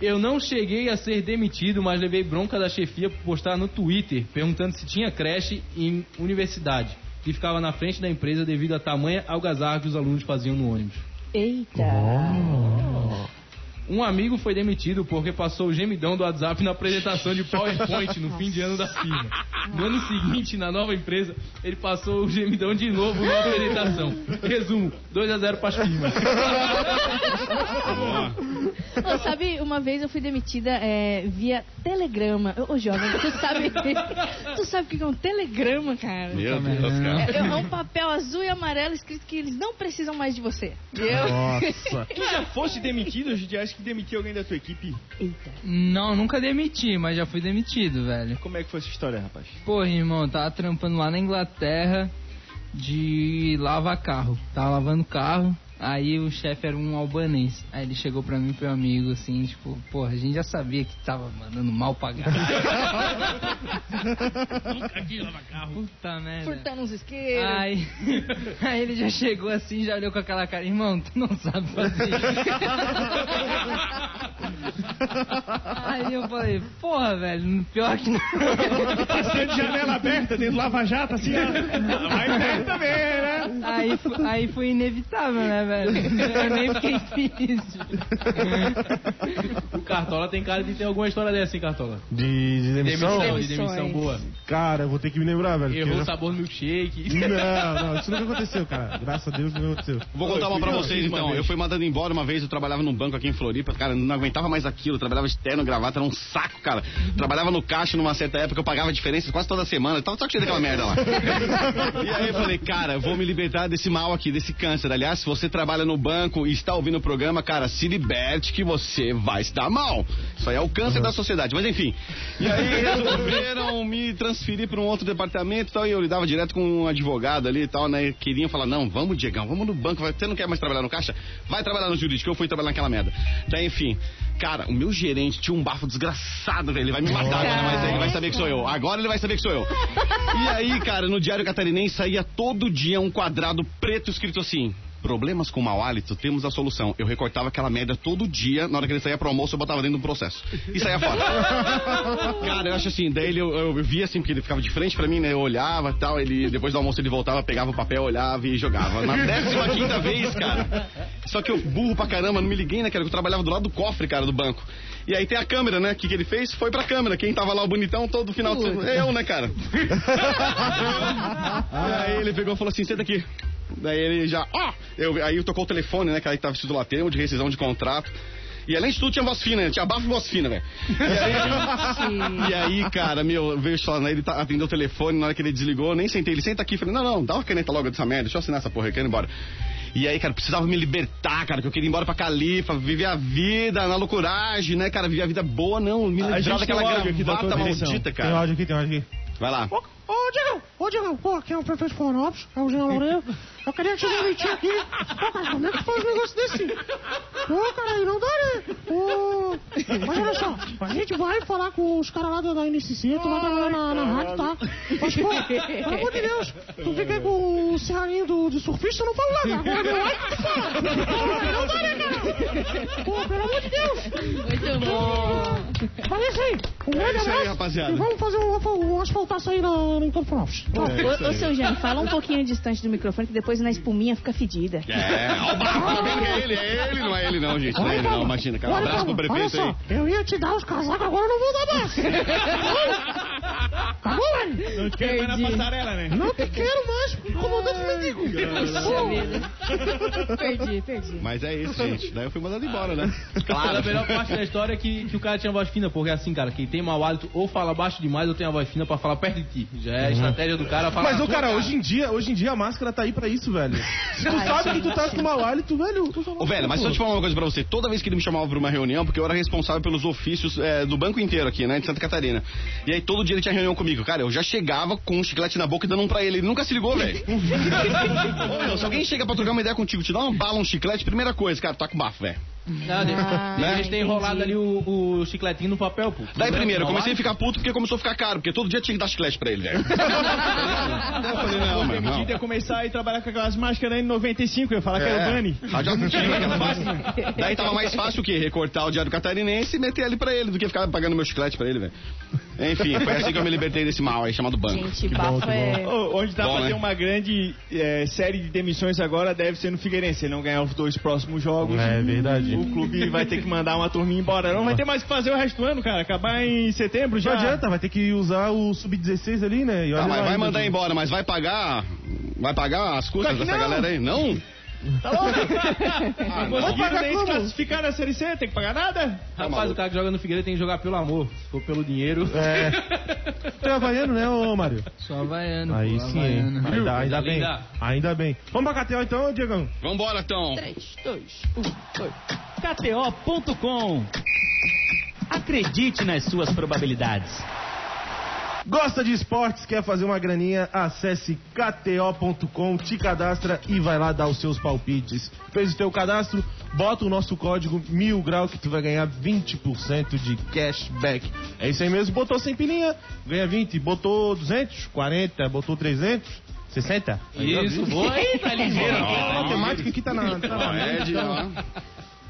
Eu não cheguei a ser demitido, mas levei bronca da chefia por postar no Twitter perguntando se tinha creche em universidade, que ficava na frente da empresa devido à tamanha algazarra que os alunos faziam no ônibus. Eita. Um amigo foi demitido porque passou o gemidão do WhatsApp na apresentação de PowerPoint no fim de ano da firma. No ano seguinte, na nova empresa, ele passou o gemidão de novo na apresentação. Resumo, 2 a 0 para as firmas. Ô, sabe, uma vez eu fui demitida é, via telegrama. Ô, jovem, tu sabe, tu sabe o que é um telegrama, cara? Meu Deus, cara. É, é um papel azul e amarelo escrito que eles não precisam mais de você. Eu... Nossa. Tu já fosse demitido, já acho que demitiu alguém da tua equipe. Eita. Não, nunca demiti, mas já fui demitido, velho. Como é que foi essa história, rapaz? Porra, irmão, tava trampando lá na Inglaterra de lavar carro. Tava lavando carro, aí o chefe era um albanês. Aí ele chegou pra mim e pro meu amigo, assim, tipo, porra, a gente já sabia que tava mandando mal pagar. Nunca carro. Puta merda. Furtando uns isqueiros. Aí, aí ele já chegou assim, já olhou com aquela cara, irmão, tu não sabe fazer Aí eu falei, porra, velho, pior que não. Passando de janela aberta dentro do Lava Jato, assim, ó. Mas é também? Aí, aí foi inevitável, né, velho? Eu nem fiquei triste. O Cartola tem cara de ter alguma história dessa, hein, Cartola? De, de demissão? Demissão, de demissão boa. Cara, eu vou ter que me lembrar, velho. porque Errou o já- sabor do milkshake. Não, não, isso nunca aconteceu, cara. Graças a Deus nunca aconteceu. Vou contar uma pra vocês então. Eu fui mandado embora uma vez, eu trabalhava num banco aqui em Floripa, cara, não aguentava mais aquilo, eu trabalhava de terno, gravata, era um saco, cara. Trabalhava no caixa numa certa época, eu pagava diferenças quase toda semana, eu tava só cheio daquela merda lá. E aí eu falei, cara, eu vou me libertar desse mal aqui, desse câncer. Aliás, se você trabalha no banco e está ouvindo o programa, cara, se liberte que você vai estar mal. Isso aí é o câncer da sociedade, mas enfim. E aí resolveram me transferir para um outro departamento e tal, e eu lidava direto com um advogado ali e tal, né? Queriam falar, não, vamos, Diegão, vamos no banco, você não quer mais trabalhar no caixa? Vai trabalhar no jurídico, eu fui trabalhar naquela merda. Então, enfim, cara, o meu gerente tinha um bafo desgraçado, velho, ele vai me matar agora, mas ele vai saber que sou eu. Agora ele vai saber que sou eu. E aí, cara, no Diário Catarinense saía todo dia um quadrado preto escrito assim. Problemas com mau hálito, temos a solução. Eu recortava aquela merda todo dia, na hora que ele saía pro almoço, eu botava dentro do processo. E saía fora. Cara, eu acho assim, daí ele, eu, eu via assim, porque ele ficava de frente pra mim, né? Eu olhava e tal, ele, depois do almoço ele voltava, pegava o papel, olhava e jogava. Na décima quinta vez, cara. Só que eu burro pra caramba, não me liguei, né, cara? que Eu trabalhava do lado do cofre, cara, do banco. E aí tem a câmera, né? O que, que ele fez? Foi pra câmera. Quem tava lá, o bonitão, todo final semana. Eu, né, cara? E aí ele pegou e falou assim: senta aqui. Daí ele já, ó, eu, aí tocou o telefone, né? Que aí tava vestido lá, termo de rescisão de contrato. E além de tudo tinha voz fina, né? Tinha bafo e voz fina, velho. E aí, e aí, cara, meu, veio falar, né? Ele tá, atendeu o telefone, na hora que ele desligou, nem sentei, ele senta aqui, falei, não, não, dá uma caneta logo dessa merda, deixa eu assinar essa porra, eu quero ir embora. E aí, cara, precisava me libertar, cara, que eu queria ir embora pra Califa, viver a vida na loucuragem, né, cara, viver a vida boa, não, me gente daquela tem da gravata demissão. maldita, Tem cara. áudio aqui, tem áudio aqui. Vai lá. Ô, Diego, ô, Diego, pô, aqui é o prefeito de Florianópolis, é o Jean Loureiro. Eu queria te demitir aqui. Pô, cara, como é que tu faz um negócio desse? Pô, cara, aí não dá, né? Ô, mas olha só, a gente vai falar com os caras lá da, da NCC, tu vai trabalhar na, na rádio, tá? Mas, pô, pelo amor de Deus, tu fica aí com o serraninho do, de surfista, eu não falo nada. Agora, meu like, tu fala. Pô, não dá, né, cara? Pô, pelo amor de Deus. Muito bom. Mas é isso aí, um grande isso aí, abraço. rapaziada. E vamos fazer um, um asfaltaço aí na, em Campo Flores. Ô, ô, seu Jean, fala um pouquinho distante do microfone, que depois na espuminha fica fedida. É, ó, o bafo, tá é ele, é ele, não é ele não, gente, não é ele não, imagina, cara, um abraço pro prefeito aí. Eu ia te dar os casacos, agora eu não vou dar mais. Tá bom, velho? Não te quero mais na passarela, né? Não te quero mais, comandante mendigo. Puxa. Perdi, perdi. Mas é isso, gente, daí eu fui mandado embora, né? Claro. A melhor parte da história é que, que o cara tinha voz fina, porque assim, cara, quem tem mau hálito ou fala baixo demais ou tem a voz fina pra falar perto de ti. Já é a estratégia do cara falar. Mas, ô, cara, hoje em dia, hoje em dia a máscara tá aí pra isso, velho. Se tu sabe que tu tá com mau hálito, velho. Ô, velho, mas só te falar uma coisa pra você. Toda vez que ele me chamava pra uma reunião, porque eu era responsável pelos ofícios é, do banco inteiro aqui, né, de Santa Catarina. E aí todo dia ele tinha reunião comigo. Cara, eu já chegava com um chiclete na boca e dando um pra ele. Ele nunca se ligou, velho. Se alguém chega pra trocar uma ideia contigo, te dá uma bala, um chiclete, primeira coisa, cara, tá com bafo, velho. Não, de- Ah, tem enrolado ali o, o chicletinho no papel, pô. Daí primeiro, eu Mau comecei a ficar puto porque começou a ficar caro, porque todo dia tinha que dar chiclete pra ele, velho. eu falei, não, mano, não. permitido é começar a ir trabalhar com aquelas máscaras N95, eu ia falar que era o Dani. Ah, já tinha aquela máquina. Daí tava mais fácil o quê? Recortar o Diário Catarinense e meter ali pra ele, do que ficar pagando meu chiclete pra ele, velho. Enfim, foi assim que eu me libertei desse mal aí, chamado banco. Gente, bafo é... Ô, Onde dá Bom, pra né? ter uma grande é, série de demissões agora deve ser no Figueirense. Se não ganhar os dois próximos jogos, É verdade. o clube vai ter que mandar uma turminha embora. Não vai ter mais o que fazer o resto do ano, cara. Acabar em setembro já. Não adianta, vai ter que usar o sub-16 ali, né? E Tá, mas lá vai mandar embora, mas vai pagar. Vai pagar as custas dessa não. galera aí? Não? Tá louco? Ah, conseguiram nem se classificar na Série C, tem que pagar nada? Rapaz, o cara que joga no Figueiredo tem que jogar pelo amor. Se for pelo dinheiro. É. Tu é havaiano, né, ô Mário? Sou havaiano. Aí pô, sim, hein? havaiano. Ainda, ainda Coisa bem. linda. Ainda bem. Vamos pra KTO então, Diegão? Vambora, então. 3, 2, 1, 2. KTO.com. Acredite nas suas probabilidades. Gosta de esportes, quer fazer uma graninha? Acesse kto.com, te cadastra e vai lá dar os seus palpites. Fez o teu cadastro? Bota o nosso código mil grau que tu vai ganhar 20% de cashback. É isso aí mesmo, botou 100 pilinha, ganha 20, botou 200, 40, botou 300, 60? Isso, boa tá ligeiro. A matemática aqui tá na... Tá na é de-.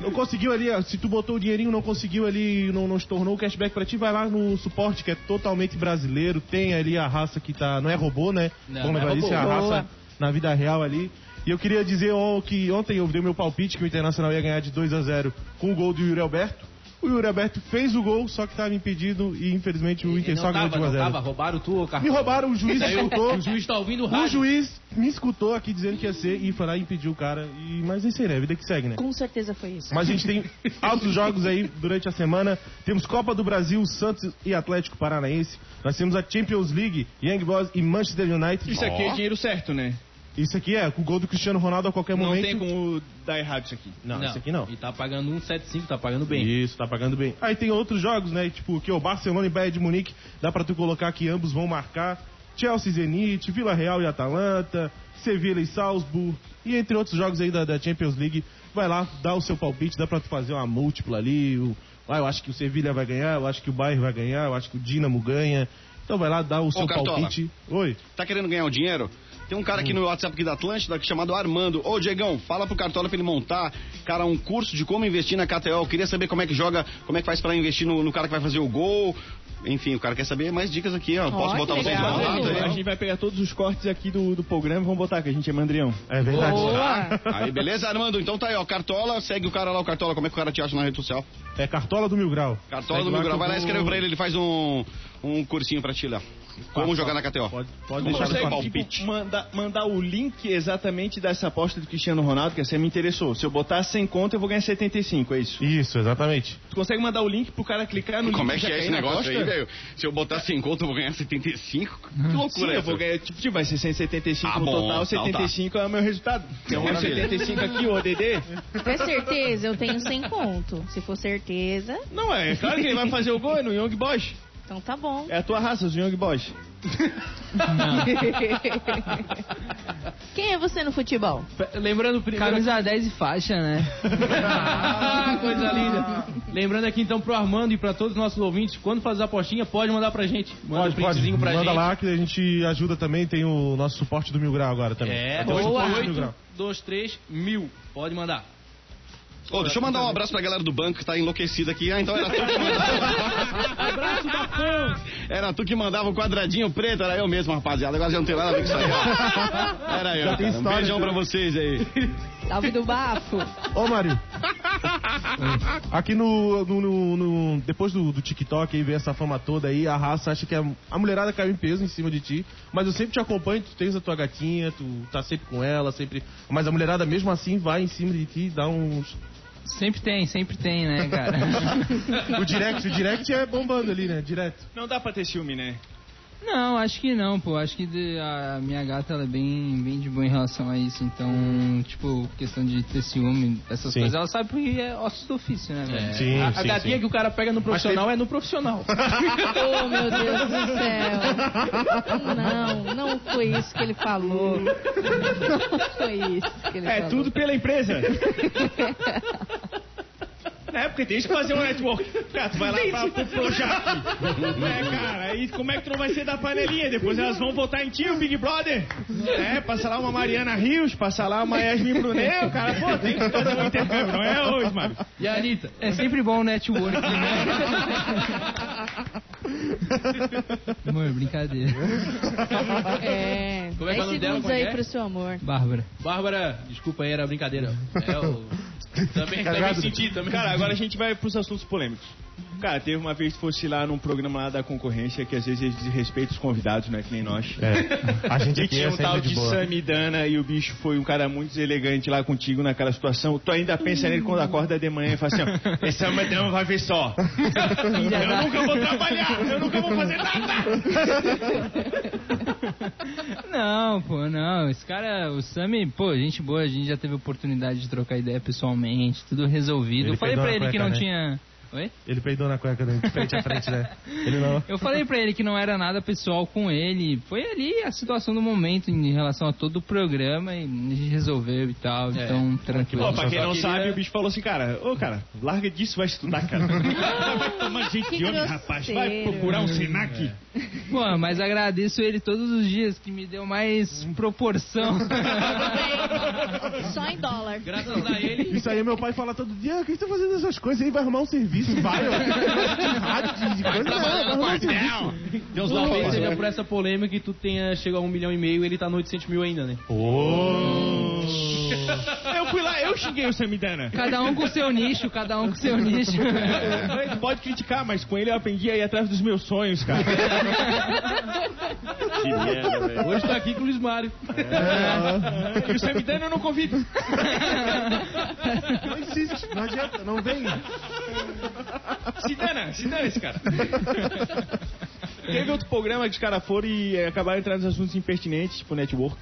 Não conseguiu ali, ó, se tu botou o dinheirinho, não conseguiu ali, não, não estornou o cashback pra ti, vai lá no suporte que é totalmente brasileiro, tem ali a raça que tá, não é robô, né? Não, Como não é eu disse, é a robô. raça na vida real ali. E eu queria dizer ó, que ontem eu dei meu palpite que o Internacional ia ganhar de 2 a 0 com o gol do Yuri Alberto. O Yuri Alberto fez o gol, só que estava impedido e infelizmente o Inter Não só ganhou de 1 a não 0. tava, roubaram tu, ô Me roubaram, o juiz o- escutou. O juiz tá ouvindo o O rádio. juiz me escutou aqui dizendo que ia ser e foi lá e impediu o cara. E, mas é isso aí, né? A vida que segue, né? Com certeza foi isso. Mas a gente tem altos jogos aí durante a semana. Temos Copa do Brasil, Santos e Atlético Paranaense. Nós temos a Champions League, Young Boys e Manchester United. Isso aqui é dinheiro certo, né? Isso aqui é com o gol do Cristiano Ronaldo a qualquer Não momento. tem como dar errado isso aqui. Não, isso aqui não. E tá pagando 175, tá pagando bem. Isso, tá pagando bem. Aí tem outros jogos, né? Tipo, que o Barcelona e Bayern de Munique, dá pra tu colocar que ambos vão marcar. Chelsea e Zenit, Vila Real e Atalanta, Sevilla e Salzburg, e entre outros jogos aí da, da Champions League. Vai lá, dá o seu palpite, dá pra tu fazer uma múltipla ali. O, ah, eu acho que o Sevilla vai ganhar, eu acho que o Bayern vai ganhar, eu acho que o Dinamo ganha. Então vai lá, dá o seu Cartola. palpite. Oi. Tá querendo ganhar o dinheiro? Tem um cara aqui no WhatsApp aqui da Atlântida aqui chamado Armando. Ô, Diegão, fala pro Cartola pra ele montar, cara, um curso de como investir na KTO. Eu queria saber como é que joga, como é que faz pra investir no, no cara que vai fazer o gol. Enfim, o cara quer saber mais dicas aqui, ó. Posso Ó, botar que vocês legal. no contato A aí? gente vai pegar todos os cortes aqui do, do programa e vamos botar que a gente é mandrião. É verdade. Boa! Aí, beleza, Armando? Então tá aí, ó. Cartola, segue o cara lá, o Cartola. Como é que o cara te acha na rede social? É Cartola do Mil Grau. Cartola Segue do Mil Grau. Vai lá, vou- escreve pra ele, ele faz um, um cursinho pra ti lá. Como jogar na KTO. Pode, pode deixar consegue, palpite. Tipo, mandar, mandar o link exatamente dessa aposta do Cristiano Ronaldo, que essa me interessou. Se eu botar 100 conto, eu vou ganhar 75, é isso? Isso, exatamente. Tu consegue mandar o link pro cara clicar no Como link é que é esse negócio aí, velho? Se eu botar 100 conto, eu vou ganhar 75? Que Sim, loucura é eu vou ganhar, tipo, vai ser 175 Ah, no bom, total, então 75 é o meu resultado. Tem um Maravilha. 75 aqui, ô Dedê. Se é certeza, eu tenho 100 conto. Se for certeza, Não, é claro que ele vai fazer o gol, é no Young Boys. Então tá bom. É a tua raça, os Young Boys. Quem é você no futebol? Lembrando primeiro... Camisa 10 e faixa, né? Ah, coisa linda. Lembrando aqui então pro Armando e pra todos os nossos ouvintes, quando fazer a apostinha, pode mandar pra gente. Manda Pode, um pode. printzinho pra Manda gente. lá que a gente ajuda também. Tem o nosso suporte do Mil Grau agora também. É, Vai ter o suporte do Mil 8, Grau. 2, 3, mil. Pode mandar. Ô, deixa eu mandar um abraço pra galera do banco que tá enlouquecida aqui. Ah, então era tu que mandava. Abraço da fã. Era tu que mandava o quadradinho preto, era eu mesmo, rapaziada. Agora já não tem nada a ver com isso aí. ó. Era eu, cara. Um história, beijão pra vocês aí. Salve do bafo. Ô, Mário. Aqui no, no- no- no- Depois do, do TikTok aí, ver essa fama toda aí, a raça acha que a, a mulherada caiu em peso em cima de ti. Mas eu sempre te acompanho, tu tens a tua gatinha, tu tá sempre com ela, sempre. Mas a mulherada mesmo assim vai em cima de ti e dá uns. Sempre tem, sempre tem, né, cara? O direct, o direct é bombando ali, né? Direto. Não dá pra ter ciúme, né? Não, acho que não, pô. Acho que a minha gata ela é bem, bem de boa em relação a isso. Então, tipo, questão de ter ciúme, essas Sim. coisas, ela sabe porque é ossos do ofício, né, velho? Sim, a, a sim, gatinha sim. que o cara pega no profissional é no profissional. Oh, meu Deus do céu. Não, não foi isso que ele falou. Não foi isso que ele É falou. tudo pela empresa. É, porque tem que fazer um network. Cara, tu vai lá pra, pro Projac. É, cara, aí como é que tu não vai ser da panelinha? Depois elas vão votar em ti, o Big Brother. É, passa lá uma Mariana Rios, passa lá uma Yasmin Brunet, o cara, pô, tem que fazer um intercâmbio, não é hoje, mano. E a Anitta? É sempre bom o network, né? Amor, brincadeira. É, Como é que é o 10 nome dela? aí é? pro seu amor. Bárbara. Bárbara, desculpa aí, era brincadeira. É o... Também, também senti, também. Cara, agora a gente vai pros assuntos polêmicos. Cara, teve uma vez que fosse lá num programa lá da concorrência que às vezes eles desrespeitam os convidados, né? Que nem nós. É. A gente E tinha é um tal de de. Samidana e o bicho foi um cara muito deselegante lá contigo naquela situação. Tu ainda pensa nele quando acorda de manhã e fala assim, ó, esse Samidana vai ver só. eu nunca vou trabalhar, eu nunca vou fazer nada. Não, pô, não. Esse cara, o Sammy, pô, gente boa, a gente já teve oportunidade de trocar ideia pessoalmente, tudo resolvido. Ele Eu falei pra ele que não né? tinha. Oi? Ele peidou na cueca né? de frente a frente, né? Ele não. Eu falei pra ele que não era nada pessoal com ele. Foi ali a situação do momento em relação a todo o programa e a gente resolveu e tal. É. Então, tranquilo. Pô, pra quem não queria- sabe, o bicho falou assim, cara, ô cara, larga disso, vai estudar, cara. vai tomar Que de homem, rapaz. Vai procurar um Senac. Pô, mas agradeço ele todos os dias, que me deu mais proporção. Só em dólar. Graças a ele. Isso aí meu pai fala todo dia, "Ah, que você tá fazendo essas coisas aí? Vai arrumar um serviço, vai, ó. Rádio, de, coisa, serviço. Deus talvez seja por essa polêmica que tu tenha chegado a um milhão e meio e ele tá no 800 mil ainda, né? Eu fui lá, eu xinguei o Samidana. Cada um com seu nicho, cada um com seu nicho. Tu pode criticar, mas com ele eu aprendi a ir atrás dos meus sonhos, cara. Que merda, velho. Hoje tá aqui com o Luiz Mário. É. E o Samidana eu não convido. Não insiste, não adianta, não vem. Se dana, se dana esse cara. Teve outro programa que os caras foram e eh, acabaram entrando nos assuntos impertinentes, tipo network.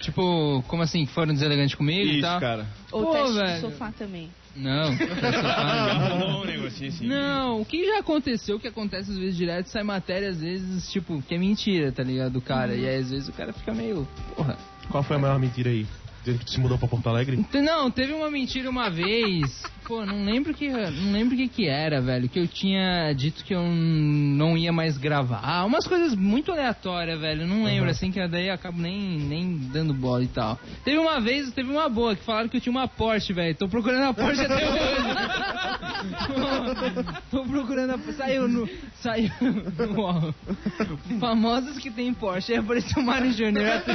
tipo, como assim, foram deselegantes comigo e Isso, tal? cara. Ou Pô, teste velho. de sofá também. Não. Rolou um negocinho assim. Não, o que já aconteceu, o que acontece às vezes direto, sai matéria às vezes, tipo, que é mentira, tá ligado? Do cara. E aí às vezes o cara fica meio. Porra. Qual foi a maior mentira aí? Dizendo que tu se mudou pra Porto Alegre? Não, teve uma mentira uma vez. Pô, não lembro que não lembro o que que era, velho. Que eu tinha dito que eu não ia mais gravar. Ah, umas coisas muito aleatórias, velho. Não lembro, assim, que daí eu acabo nem, nem dando bola e tal. Teve uma vez, teve uma boa, que falaram que eu tinha uma Porsche, velho. Tô procurando a Porsche até hoje. Tô procurando a Saiu no. Saiu no. Famosos que tem Porsche. Aí apareceu o Mário Júnior. Eu até-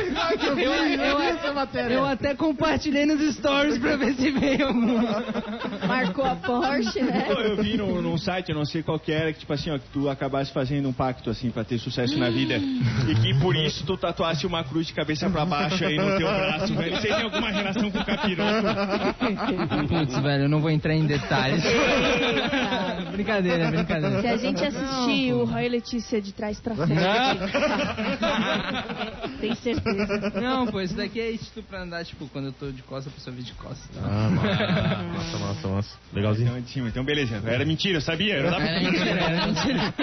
Eu, eu, eu até compartilhei nos stories pra ver se veio alguma. Marcou a Porsche, né? Pô, eu vi num, num site, eu não sei qual que era, que tipo assim, ó, que tu acabasse fazendo um pacto assim pra ter sucesso na vida. E que por isso tu tatuasse uma cruz de cabeça pra baixo aí no teu braço, velho. Você tem alguma relação com o capiroto? Putz, velho, eu não vou entrar em detalhes. brincadeira, brincadeira. Se a gente assistir o Roy Letícia de trás pra frente, tem certeza. Não, pô, isso daqui é isso pra andar, tipo, quando eu tô de costas, a pessoa vê de costas. Tá? Ah, massa, massa, massa. Legalzinho. Então, cima. então beleza. Era mentira, eu sabia. Eu tava... Era mentira, era mentira.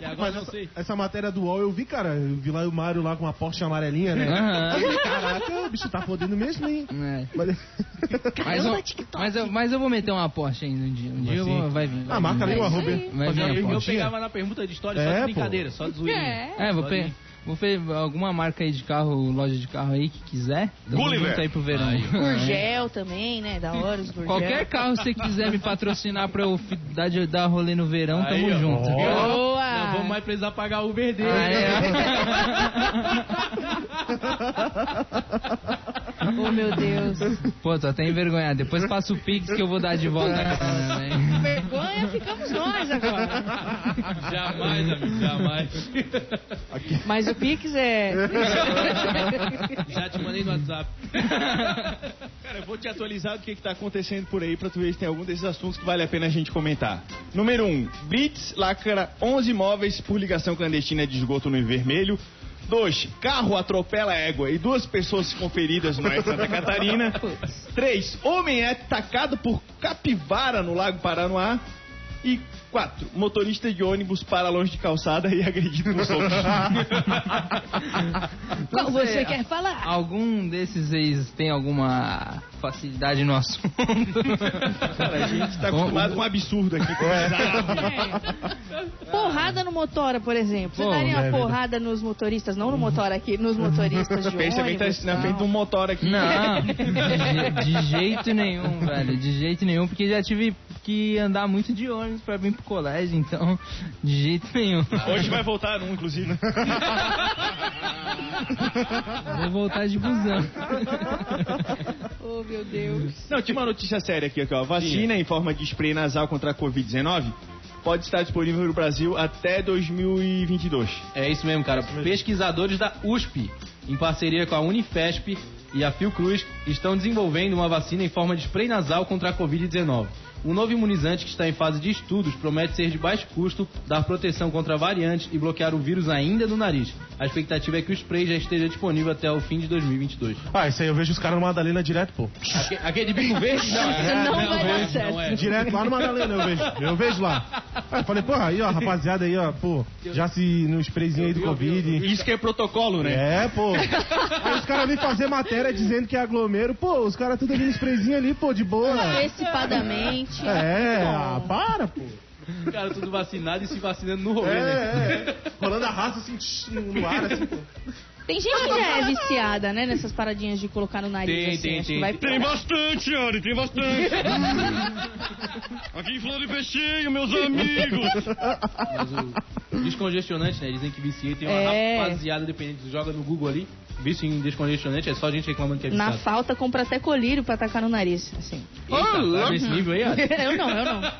E agora eu não sei. Essa matéria do UOL eu vi, cara. Eu vi lá o Mário lá com uma Porsche amarelinha, né? Eu falei, Caraca, o bicho tá fodendo mesmo, hein? É. Mas... Mas, eu, mas, eu, mas eu vou meter uma Porsche ainda um dia. Um dia eu vou, vai vir. Ah, marca ali o É arroba. Vai vir Eu, pegava na pergunta de história só É, de pô. brincadeira, só de zoeira. É. É, vou pegar. Vou ver alguma marca aí de carro, loja de carro aí que quiser. Gulliver. aí pro verão. Gurgel também, né? Da hora os Gurgel. Qualquer carro que você quiser me patrocinar pra eu dar, de- dar rolê no verão, Aí, tamo ó. junto. Boa! Não vamos mais precisar pagar o Uber dele. Ah, é. Oh, meu Deus. Pô, tô até envergonhado. Depois passa o Pix que eu vou dar de volta. Né? Vergonha ficamos nós agora. Jamais, amigo, jamais. Mas o Pix é... Já te mandei no WhatsApp. Cara, eu vou te atualizar do que, que tá acontecendo por aí pra tu ver se tem algum desses assuntos que vale a pena a gente comentar. Número 1. Um, Blitz lacra 11 imóveis por ligação clandestina de esgoto no Vermelho. 2. Carro atropela égua e duas pessoas ficam feridas no oeste de Santa Catarina. 3. Homem é atacado por capivara no Lago Paranoá. E 4. Motorista de ônibus para longe de calçada e é agredido por socos. Qual você quer falar? Algum desses ex tem alguma facilidade no assunto? Cara, a gente tá acostumado com um absurdo aqui. Com Porrada no motora, por exemplo. Você Pô, daria uma é porrada nos motoristas, não no motora aqui, nos motoristas de Pensa bem, tá ônibus. na tal. frente de um motor aqui. Não, de, de jeito nenhum, velho. De jeito nenhum, porque já tive que andar muito de ônibus pra vir pro colégio, então, de jeito nenhum. Hoje vai voltar um, inclusive. Vou voltar de busão. Oh, meu Deus. Não, tinha uma notícia séria aqui, aqui ó. Vacina em forma de spray nasal contra a Covid-19 pode estar disponível no Brasil até 2022. É isso mesmo, cara. Pesquisadores da USP, em parceria com a Unifesp e a Fiocruz, estão desenvolvendo uma vacina em forma de spray nasal contra a Covid-19. O novo imunizante que está em fase de estudos promete ser de baixo custo, dar proteção contra variantes e bloquear o vírus ainda no nariz. A expectativa é que o spray já esteja disponível até o fim de 2022. Ah, isso aí eu vejo os caras no Madalena direto, pô. Aque- Aquele de bico verde? Não, Não vai dar não certo. é. Direto lá no Madalena eu vejo. Eu vejo lá. Aí eu falei, porra, aí ó, rapaziada aí, ó, pô, já se no sprayzinho aí do Covid. Isso que é protocolo, né? É, pô. Aí os caras vêm fazer matéria dizendo que é aglomero. Pô, os caras tudo ali no sprayzinho ali, pô, de boa. Antecipadamente. É, ah, para, pô. Cara, tudo vacinado e se vacinando no rolê, É, né? é. Rolando a raça assim, tch, no ar, assim, pô. Tem gente que já é viciada, né, nessas paradinhas de colocar no nariz, Tem, assim. tem, acho tem. que vai Tem bastante, Ari, tem bastante. Aqui em Floripa é cheio, meus amigos. Mas o descongestionante, né? Dizem que vicia tem uma É. rapaziada dependente. Joga no Google ali, vício em descongestionante, é só gente reclamando que é Na viciado. falta, compra até colírio pra tacar no nariz, assim. Eita, tá nesse nível aí, ó. eu não, eu não. não.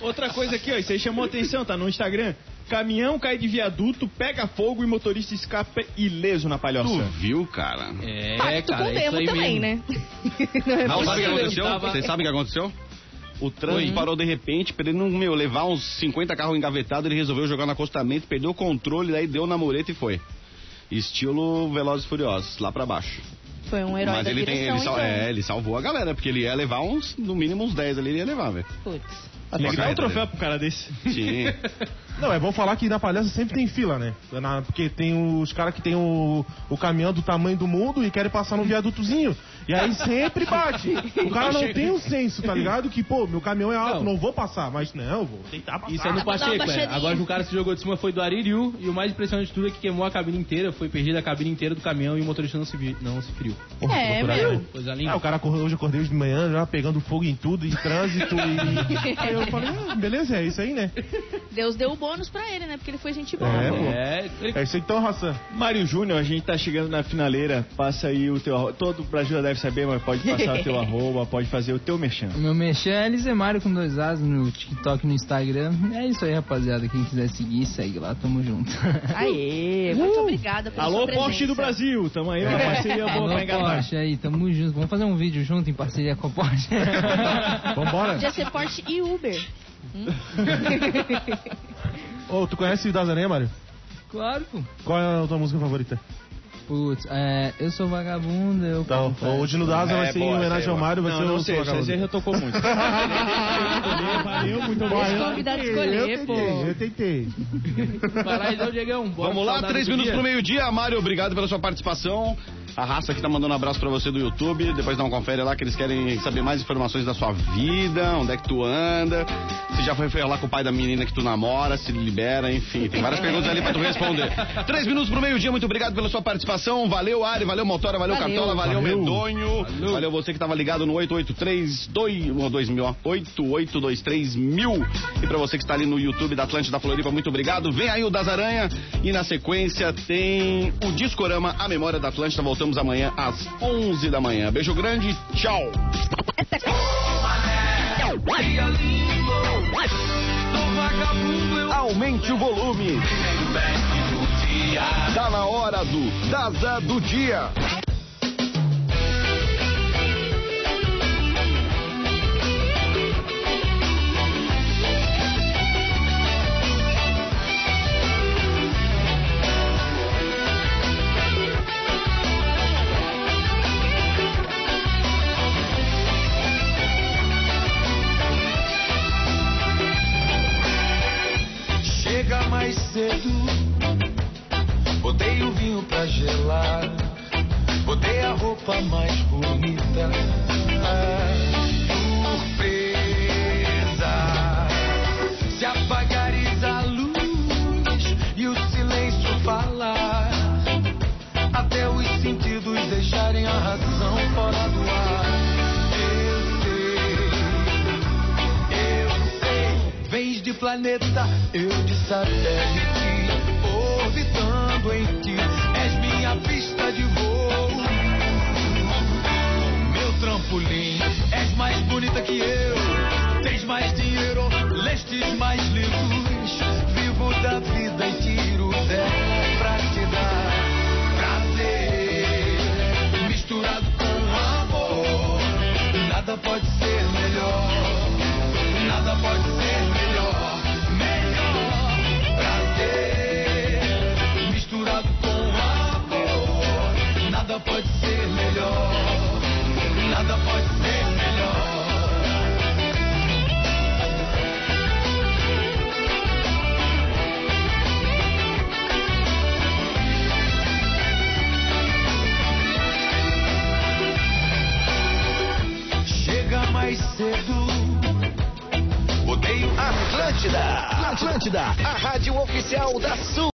Outra coisa aqui, ó, isso aí chamou atenção, tá no Instagram. Caminhão cai de viaduto, pega fogo e motorista escapa ileso na Tu palhoça. viu, cara? É, Pacto cara, com é isso Demo também, mesmo. né? Não é Não, sabe o que aconteceu? Tava- Vocês sabem o que aconteceu? O trânsito Oi. parou de repente, pra ele não, meu, levar uns 50 carros engavetados, ele resolveu jogar no acostamento, perdeu o controle, daí deu na mureta e foi. Estilo Velozes e Furiosos, lá pra baixo. Foi um herói Mas da ele, tem, direção, ele, sal- então. é, ele salvou a galera, porque ele ia levar uns, no mínimo uns 10 ali, ele ia levar, velho. Putz. Tem que dar um troféu pro cara desse. Sim. Não, é bom falar que na palhaça sempre tem fila, né? Na- porque tem os caras que tem o, o caminhão do tamanho do mundo e querem passar no viadutozinho. E aí sempre bate. O cara não tem um senso, tá ligado? Que, pô, meu caminhão é alto, Não. não, vou passar. Mas não, vou tentar passar. Isso é no Pacheco, é. Agora que o cara se jogou de cima foi do Aririu e o mais impressionante de tudo é que queimou a cabine inteira, foi perdida a cabine inteira do caminhão e o motorista não se, vi, não se feriu. Porra, É, meu. né? Coisa Ah, linda. o cara acordou- hoje eu acordei hoje de manhã já pegando fogo em tudo, em trânsito e. Aí eu falei, ah, beleza, é isso aí, né? Deus deu o bônus pra ele, né? Porque ele foi gente boa. É, pô. É, ele- É isso então, Hassan. Mário Júnior, a gente tá chegando na finaleira. Passa aí o teu arroba. Todo o Brasil já deve saber, mas pode passar o teu arroba, pode fazer o teu merchan. O meu mexer é Elisemário com dois As no TikTok e no Instagram. É isso aí, rapaziada. Quem quiser seguir, segue lá, tamo junto. Aê, muito obrigada pela Alô. Porsche do Brasil. Tamo aí, uma parceria boa Alô, pra enganar. Porsche aí, tamo junto. Vamos fazer um vídeo junto em parceria com a Porsche. Vambora. Podia ser Porsche e Uber. Ô, tu conhece o Dazané, Mário? claro, pô. Qual é a tua música favorita? Putz, é, eu sou vagabundo, eu. Então, hoje no Daza vai É, ser boa, em homenagem aí, ao Mário, vai Não, ser não o sei, aí já tocou muito. Valeu, muito Deixa o bom. convidado escolher, pô. Eu tentei. Vai lá então, Diegão. Vamos lá, três minutos dia. pro meio-dia. Mário, obrigado pela sua participação. A raça que tá mandando um abraço pra você do YouTube. Depois dá um confere lá que eles querem saber mais informações da sua vida, onde é que tu anda. Se já foi falar com o pai da menina que tu namora, se libera, enfim. Tem várias perguntas ali pra tu responder. Três minutos pro meio-dia, muito obrigado pela sua participação. Valeu, Ari, valeu, Motora, valeu, Valeu. Cartola, valeu, Valeu. Medonho. Valeu. você que tava ligado no 883 2000, ó, 8823 mil. E pra você que está ali no YouTube da Atlântida Floripa, muito obrigado. Vem aí o Das Aranha e na sequência tem o Discorama, a memória da Atlântida. Voltamos amanhã às 11 da manhã. Beijo grande, tchau. Aumente o volume. Tá na hora do Daza do Dia. Mais cedo. Botei o vinho pra gelar. Botei a roupa mais bonita. Planeta, eu de satélite, orbitando em ti, és minha pista de voo. Meu trampolim, és mais bonita que eu, tens mais dinheiro, lestes mais livros, vivo da vida e tiro dela pra te dar prazer, misturado com amor, nada pode ser melhor. Nada pode ser mais cedo. Odeio Atlântida. Atlântida, a rádio oficial da Sul.